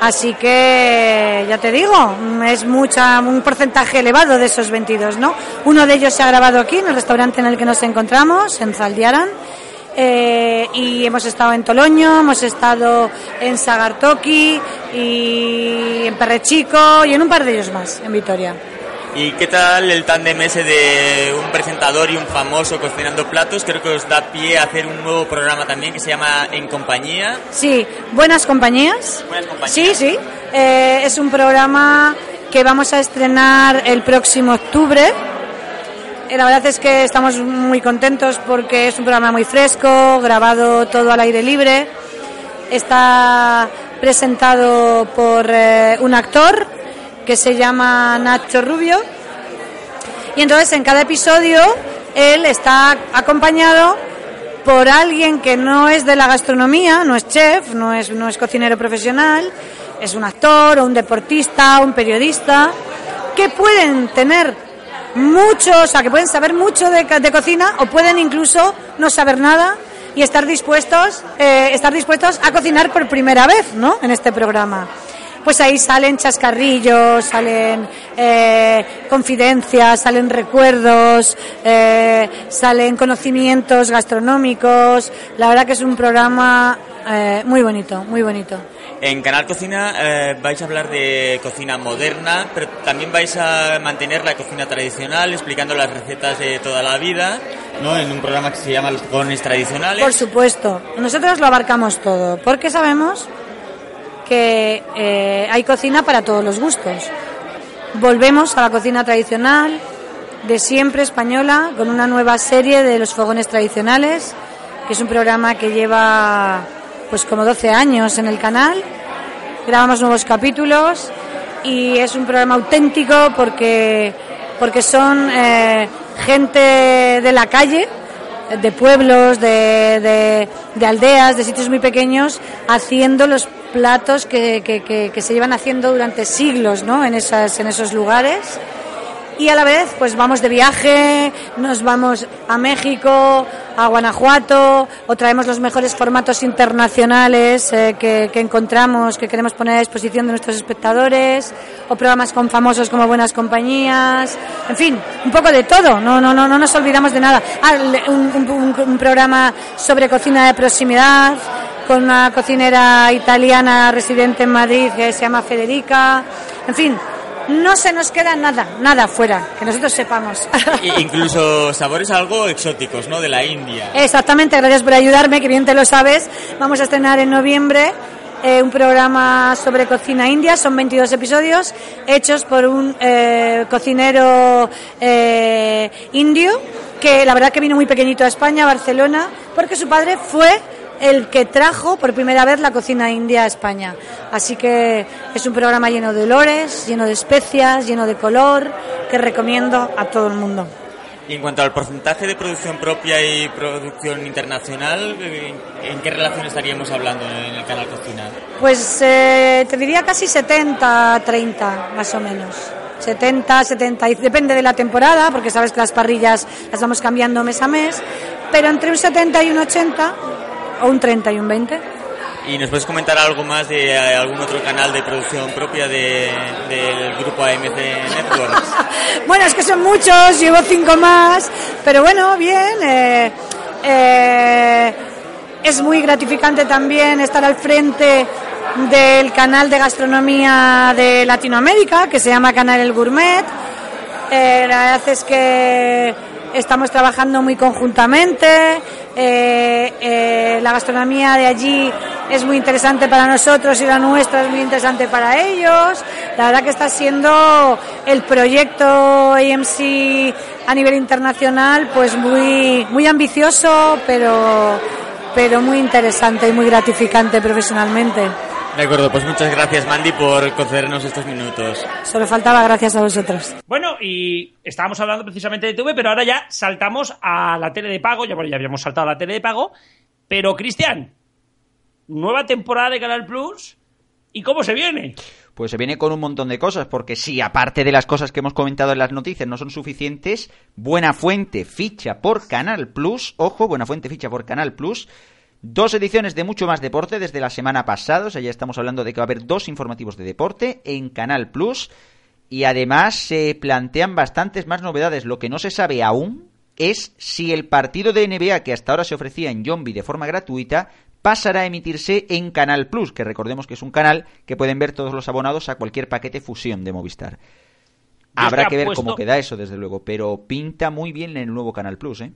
Así que ya te digo, mm, es mucha un porcentaje elevado de esos 22, ¿no? Uno de ellos se ha grabado aquí en el restaurante en el que nos encontramos, en Zaldiaran. Eh, y hemos estado en Toloño, hemos estado en Sagartoki y en Perrechico y en un par de ellos más, en Vitoria. ¿Y qué tal el tándem ese de un presentador y un famoso cocinando platos? Creo que os da pie a hacer un nuevo programa también que se llama En Compañía. Sí, buenas compañías. Buenas compañías. Sí, sí. Eh, es un programa que vamos a estrenar el próximo octubre. Eh, La verdad es que estamos muy contentos porque es un programa muy fresco, grabado todo al aire libre. Está presentado por eh, un actor que se llama Nacho Rubio. Y entonces en cada episodio él está acompañado por alguien que no es de la gastronomía, no es chef, no es, no es cocinero profesional, es un actor o un deportista, un periodista, que pueden tener mucho, o sea, que pueden saber mucho de, de cocina o pueden incluso no saber nada y estar dispuestos, eh, estar dispuestos a cocinar por primera vez, ¿no? En este programa. Pues ahí salen chascarrillos, salen eh, confidencias, salen recuerdos, eh, salen conocimientos gastronómicos. La verdad que es un programa eh, muy bonito, muy bonito. En Canal Cocina eh, vais a hablar de cocina moderna, pero también vais a mantener la cocina tradicional, explicando las recetas de toda la vida, ¿no? En un programa que se llama Los Fogones Tradicionales. Por supuesto, nosotros lo abarcamos todo, porque sabemos que eh, hay cocina para todos los gustos. Volvemos a la cocina tradicional, de siempre española con una nueva serie de los fogones tradicionales, que es un programa que lleva pues como 12 años en el canal. Grabamos nuevos capítulos y es un programa auténtico porque porque son eh, gente de la calle, de pueblos, de, de- de aldeas, de sitios muy pequeños, haciendo los platos que, que- que- que se llevan haciendo durante siglos ¿no? en, esas, en esos lugares. Y a la vez, pues vamos de viaje, nos vamos a México, a Guanajuato, o traemos los mejores formatos internacionales eh, que, encontramos, que queremos poner a disposición de nuestros espectadores, o programas con famosos como Buenas Compañías, en fin, un poco de todo, no, no, no, no nos olvidamos de nada. Ah, un- un programa sobre cocina de proximidad, con una cocinera italiana residente en Madrid que se llama Federica, en fin, no se nos queda nada, nada fuera, que nosotros sepamos. *laughs* Incluso sabores algo exóticos, ¿no? De la India. Exactamente, gracias por ayudarme, que bien te lo sabes. Vamos a estrenar en noviembre eh, un programa sobre cocina india, son 22 episodios hechos por un eh, cocinero eh, indio que la verdad que vino muy pequeñito a España, a Barcelona, porque su padre fue el que trajo por primera vez la cocina india a España. Así que es un programa lleno de olores, lleno de especias, lleno de color, que recomiendo a todo el mundo. Y en cuanto al porcentaje de producción propia y producción internacional, ¿en qué relación estaríamos hablando en el canal Cocina? Pues eh, te diría casi 70, 30, más o menos. 70, 70, y depende de la temporada, porque sabes que las parrillas las vamos cambiando mes a mes, pero entre un 70 y un 80, o un 30 y un 20. ¿Y nos puedes comentar algo más de eh, algún otro canal de producción propia de- del grupo AMC Networks? *laughs* Bueno, es que son muchos, llevo cinco más, pero bueno, bien. eh, eh, es muy gratificante también estar al frente del canal de gastronomía de Latinoamérica, que se llama Canal El Gourmet. Eh, la verdad es que estamos trabajando muy conjuntamente. eh, eh, la gastronomía de allí es muy interesante para nosotros y la nuestra es muy interesante para ellos. La verdad que está siendo el proyecto AMC a nivel internacional pues muy, muy ambicioso, pero, pero muy interesante y muy gratificante profesionalmente. De acuerdo, pues muchas gracias Mandy por concedernos estos minutos. Solo faltaba gracias a vosotros. Bueno, y estábamos hablando precisamente de TV, pero ahora ya saltamos a la tele de pago. Ya, bueno, ya habíamos saltado a la tele de pago. Pero, Cristian, nueva temporada de Canal Plus. ¿Y cómo se viene? Pues se viene con un montón de cosas, porque si aparte de las cosas que hemos comentado en las noticias no son suficientes, Buena Fuente ficha por Canal Plus, ojo, Buena Fuente ficha por Canal Plus, dos ediciones de mucho más deporte desde la semana pasada, o sea, ya estamos hablando de que va a haber dos informativos de deporte en Canal Plus, y además se plantean bastantes más novedades, lo que no se sabe aún es si el partido de NBA que hasta ahora se ofrecía en Yombi de forma gratuita pasará a emitirse en Canal Plus, que recordemos que es un canal que pueden ver todos los abonados a cualquier paquete fusión de Movistar. Habrá que ver cómo queda eso, desde luego, pero pinta muy bien en el nuevo Canal Plus, ¿eh?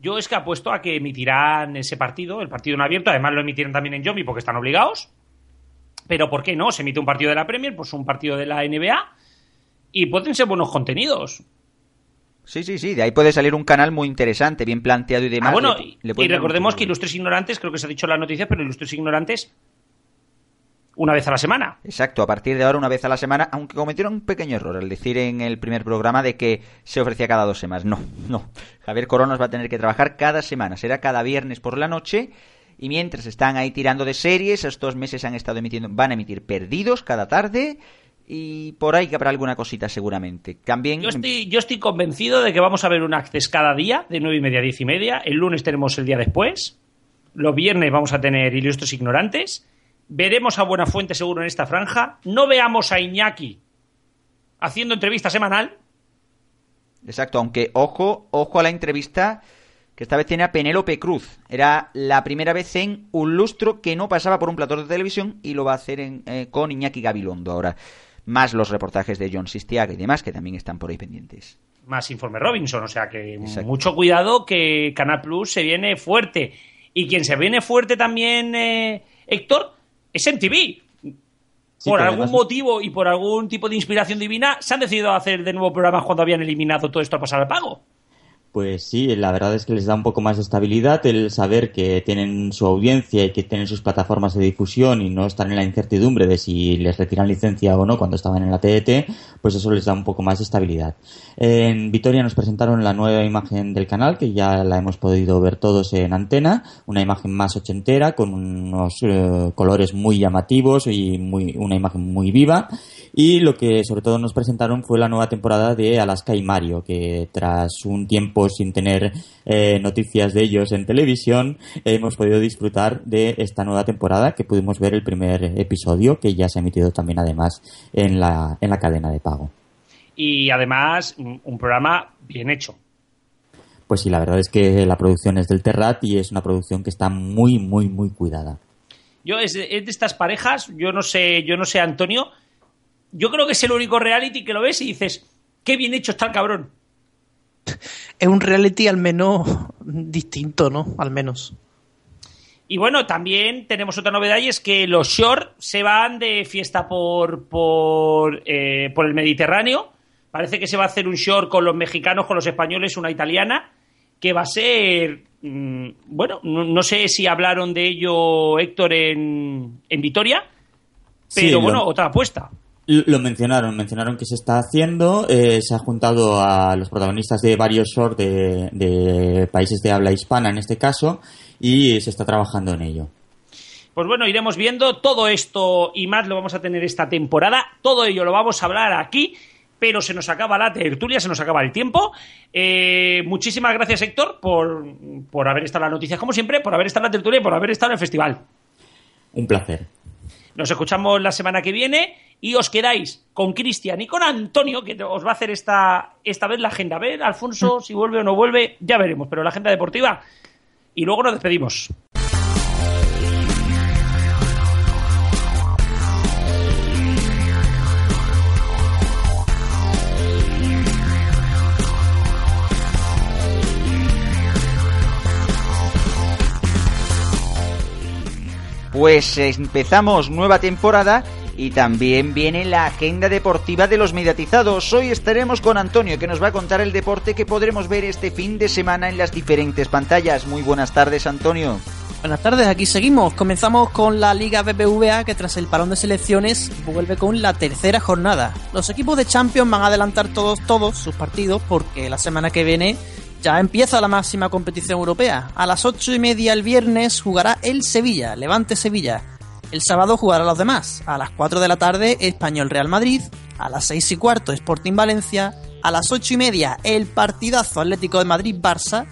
Yo es que apuesto a que emitirán ese partido, el partido en abierto. Además, lo emitirán también en Yomi porque están obligados. Pero ¿por qué no? Se emite un partido de la Premier, pues un partido de la NBA. Y pueden ser buenos contenidos. Sí, sí, sí, de ahí puede salir un canal muy interesante, bien planteado y demás. Ah, bueno, Le- y, le recordemos que Ilustres Ignorantes, creo que se ha dicho en las noticias, pero Ilustres Ignorantes una vez a la semana. Exacto, a partir de ahora una vez a la semana, aunque cometieron un pequeño error al decir en el primer programa de que se ofrecía cada dos semanas. No, *laughs* no. Javier Coronas va a tener que trabajar cada semana, será cada viernes por la noche. Y mientras están ahí tirando de series, estos meses han estado emitiendo, van a emitir perdidos cada tarde. Y por ahí que habrá alguna cosita seguramente. También Yo estoy, yo estoy convencido de que vamos a ver un Access cada día, de nueve y media a diez y media. El lunes tenemos el día después. Los viernes vamos a tener Ilustres Ignorantes. Veremos a Buenafuente seguro en esta franja. No veamos a Iñaki haciendo entrevista semanal. Exacto, aunque ojo, ojo a la entrevista que esta vez tiene a Penélope Cruz. Era la primera vez en un lustro que no pasaba por un plató de televisión y lo va a hacer en, eh, con Iñaki Gabilondo ahora. Más los reportajes de John Sistiaga y demás que también están por ahí pendientes. Más informe Robinson, o sea que mucho cuidado que Canal Plus se viene fuerte. Y quien se viene fuerte también, eh, Héctor, es MTV. Sí, por algún además- motivo y por algún tipo de inspiración divina, se han decidido hacer de nuevo programas cuando habían eliminado todo esto a pasar al pago. Pues sí, la verdad es que les da un poco más de estabilidad el saber que tienen su audiencia y que tienen sus plataformas de difusión y no están en la incertidumbre de si les retiran licencia o no cuando estaban en la TDT, pues eso les da un poco más de estabilidad. En Vitoria nos presentaron la nueva imagen del canal, que ya la hemos podido ver todos en antena, una imagen más ochentera, con unos eh, colores muy llamativos y muy, una imagen muy viva. Y lo que sobre todo nos presentaron fue la nueva temporada de Alaska y Mario, que tras un tiempo sin tener eh, noticias de ellos en televisión, hemos podido disfrutar de esta nueva temporada, que pudimos ver el primer episodio, que ya se ha emitido también además en la, en la cadena de pago. Y además, un un programa bien hecho. Pues sí, la verdad es que la producción es del Terrat y es una producción que está muy, muy, muy cuidada. Yo es de, es de estas parejas, yo no sé, yo no sé, Antonio. Yo creo que es el único reality que lo ves y dices, qué bien hecho está el cabrón. Es un reality al menos distinto, ¿no? Al menos. Y bueno, también tenemos otra novedad y es que los short se van de fiesta por, por, eh, por el Mediterráneo. Parece que se va a hacer un short con los mexicanos, con los españoles, una italiana, que va a ser... mm, bueno, no, no sé si hablaron de ello Héctor en, en Vitoria, Sí, pero lo- bueno, otra apuesta. Lo mencionaron, mencionaron que se está haciendo, eh, se ha juntado a los protagonistas de varios shorts de, de países de habla hispana en este caso y se está trabajando en ello. Pues bueno, iremos viendo todo esto y más lo vamos a tener esta temporada. Todo ello lo vamos a hablar aquí, pero se nos acaba la tertulia, se nos acaba el tiempo. Eh, muchísimas gracias, Héctor, por, por haber estado en las noticias, como siempre, por haber estado en la tertulia y por haber estado en el festival. Un placer. Nos escuchamos la semana que viene y os quedáis con Cristian y con Antonio, que os va a hacer esta, esta vez la agenda. A ver, Alfonso, si vuelve o no vuelve, ya veremos, pero la agenda deportiva. Y luego nos despedimos. Pues empezamos nueva temporada y también viene la agenda deportiva de los mediatizados. Hoy estaremos con Antonio que nos va a contar el deporte que podremos ver este fin de semana en las diferentes pantallas. Muy buenas tardes Antonio. Buenas tardes, aquí seguimos. Comenzamos con la Liga BBVA que tras el parón de selecciones vuelve con la tercera jornada. Los equipos de Champions van a adelantar todos, todos sus partidos porque la semana que viene ya empieza la máxima competición europea. A las ocho y media el viernes jugará el Sevilla, Levante Sevilla. El sábado jugará los demás. A las 4 de la tarde Español Real Madrid. A las 6 y cuarto Sporting Valencia. A las ocho y media el partidazo Atlético de Madrid Barça.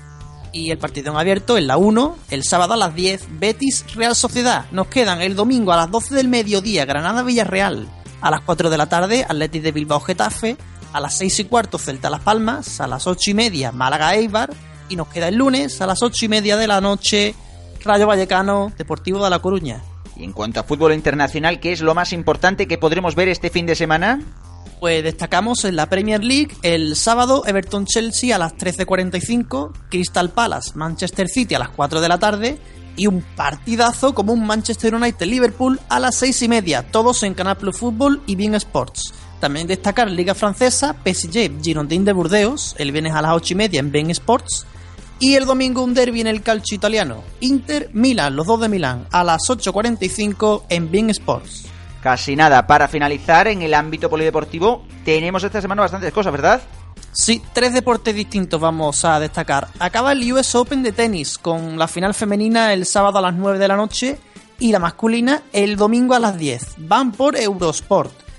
Y el partido en abierto en la 1, el sábado a las 10, Betis Real Sociedad. Nos quedan el domingo a las 12 del mediodía, Granada Villarreal. A las 4 de la tarde, Atlético de Bilbao Getafe. A las 6 y cuarto, Celta Las Palmas. A las 8 y media, Málaga Eibar. Y nos queda el lunes a las 8 y media de la noche, Rayo Vallecano, Deportivo de La Coruña. Y en cuanto a fútbol internacional, ¿qué es lo más importante que podremos ver este fin de semana? Pues destacamos en la Premier League el sábado Everton-Chelsea a las 13.45, Crystal Palace Manchester City a las 4 de la tarde y un partidazo como un Manchester United-Liverpool a las 6 y media, todos en Canal Plus Fútbol y Bien Sports. También destacar Liga Francesa, PSG Girondin de Burdeos, el viernes a las 8 y media en Bien Sports. Y el domingo un derby en el calcio italiano, Inter-Milan, los dos de Milán, a las 8.45 en Bien Sports. Casi nada. Para finalizar, en el ámbito polideportivo, tenemos esta semana bastantes cosas, ¿verdad? Sí, tres deportes distintos vamos a destacar. Acaba el US Open de tenis con la final femenina el sábado a las 9 de la noche y la masculina el domingo a las 10. Van por Eurosport.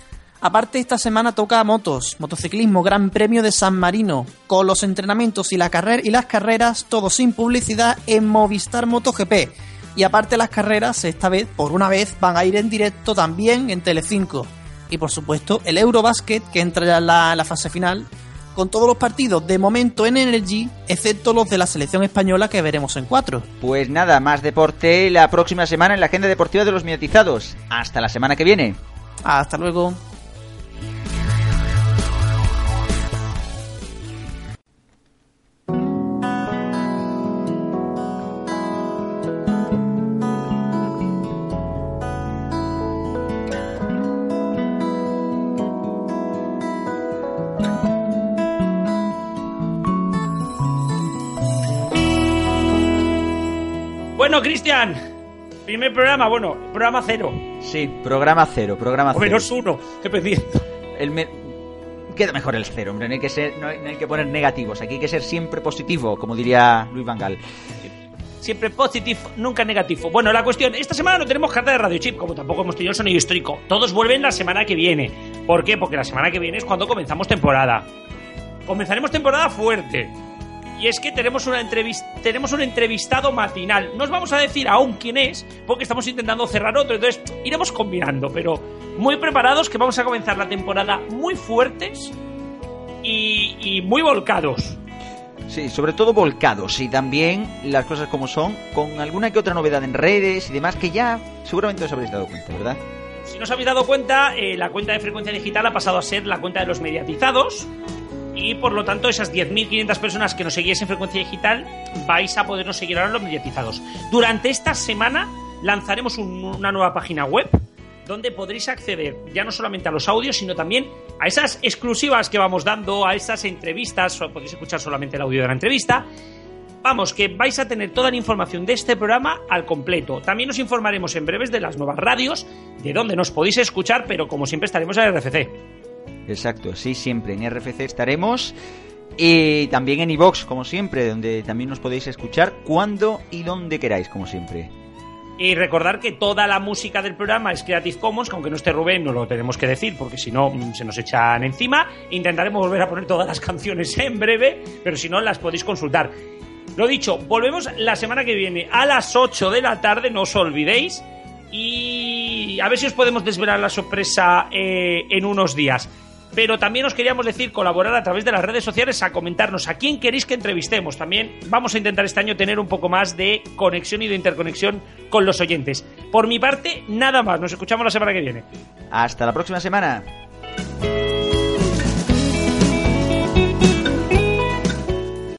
Aparte esta semana toca motos, motociclismo, Gran Premio de San Marino, con los entrenamientos y, la carrera, y las carreras, todo sin publicidad en Movistar MotoGP. Y aparte las carreras, esta vez, por una vez, van a ir en directo también en Telecinco. Y por supuesto, el Eurobasket, que entra ya en la, fase final, con todos los partidos de momento en Energy, excepto los de la selección española que veremos en cuatro. Pues nada, más deporte la próxima semana en la agenda deportiva de los mediatizados. Hasta la semana que viene. Hasta luego. Cristian, primer programa, bueno, programa cero. Sí, programa cero, programa O cero. menos uno, qué pedir. El me- Queda mejor el cero, hombre. No hay, que ser, no, hay, no hay que poner negativos. Aquí hay que ser siempre positivo, como diría Luis Vangal. Siempre positivo, nunca negativo. Bueno, la cuestión, esta semana no tenemos carta de Radio Chip, como tampoco hemos tenido el sonido histórico. Todos vuelven la semana que viene. ¿Por qué? Porque la semana que viene es cuando comenzamos temporada. Comenzaremos temporada fuerte. Y es que tenemos, una entrevis- tenemos un entrevistado matinal. No os vamos a decir aún quién es, porque estamos intentando cerrar otro. Entonces iremos combinando, pero muy preparados que vamos a comenzar la temporada muy fuertes y, y muy volcados. Sí, sobre todo volcados y también las cosas como son, con alguna que otra novedad en redes y demás que ya seguramente os habréis dado cuenta, ¿verdad? Si no os habéis dado cuenta, eh, la cuenta de frecuencia digital ha pasado a ser la cuenta de los mediatizados. Y por lo tanto, esas 10.500 personas que nos seguís en frecuencia digital vais a podernos seguir ahora los mediatizados. Durante esta semana lanzaremos un- una nueva página web donde podréis acceder ya no solamente a los audios, sino también a esas exclusivas que vamos dando, a esas entrevistas, podéis escuchar solamente el audio de la entrevista. Vamos, que vais a tener toda la información de este programa al completo. También os informaremos en breves de las nuevas radios, de dónde nos podéis escuchar, pero como siempre estaremos en RFC. Exacto, sí, siempre. En RFC estaremos. Y también en iVox, como siempre, donde también nos podéis escuchar cuando y donde queráis, como siempre. Y recordar que toda la música del programa es Creative Commons, que aunque no esté Rubén, no lo tenemos que decir, porque si no mm, se nos echan encima. Intentaremos volver a poner todas las *laughs* canciones en breve, pero si no las podéis consultar. Lo dicho, volvemos la semana que viene a las 8 de la tarde, no os olvidéis. Y a ver si os podemos desvelar la sorpresa eh, en unos días. Pero también os queríamos decir colaborar a través de las redes sociales a comentarnos a quién queréis que entrevistemos. También vamos a intentar este año tener un poco más de conexión y de interconexión con los oyentes. Por mi parte, nada más. Nos escuchamos la semana que viene. Hasta la próxima semana.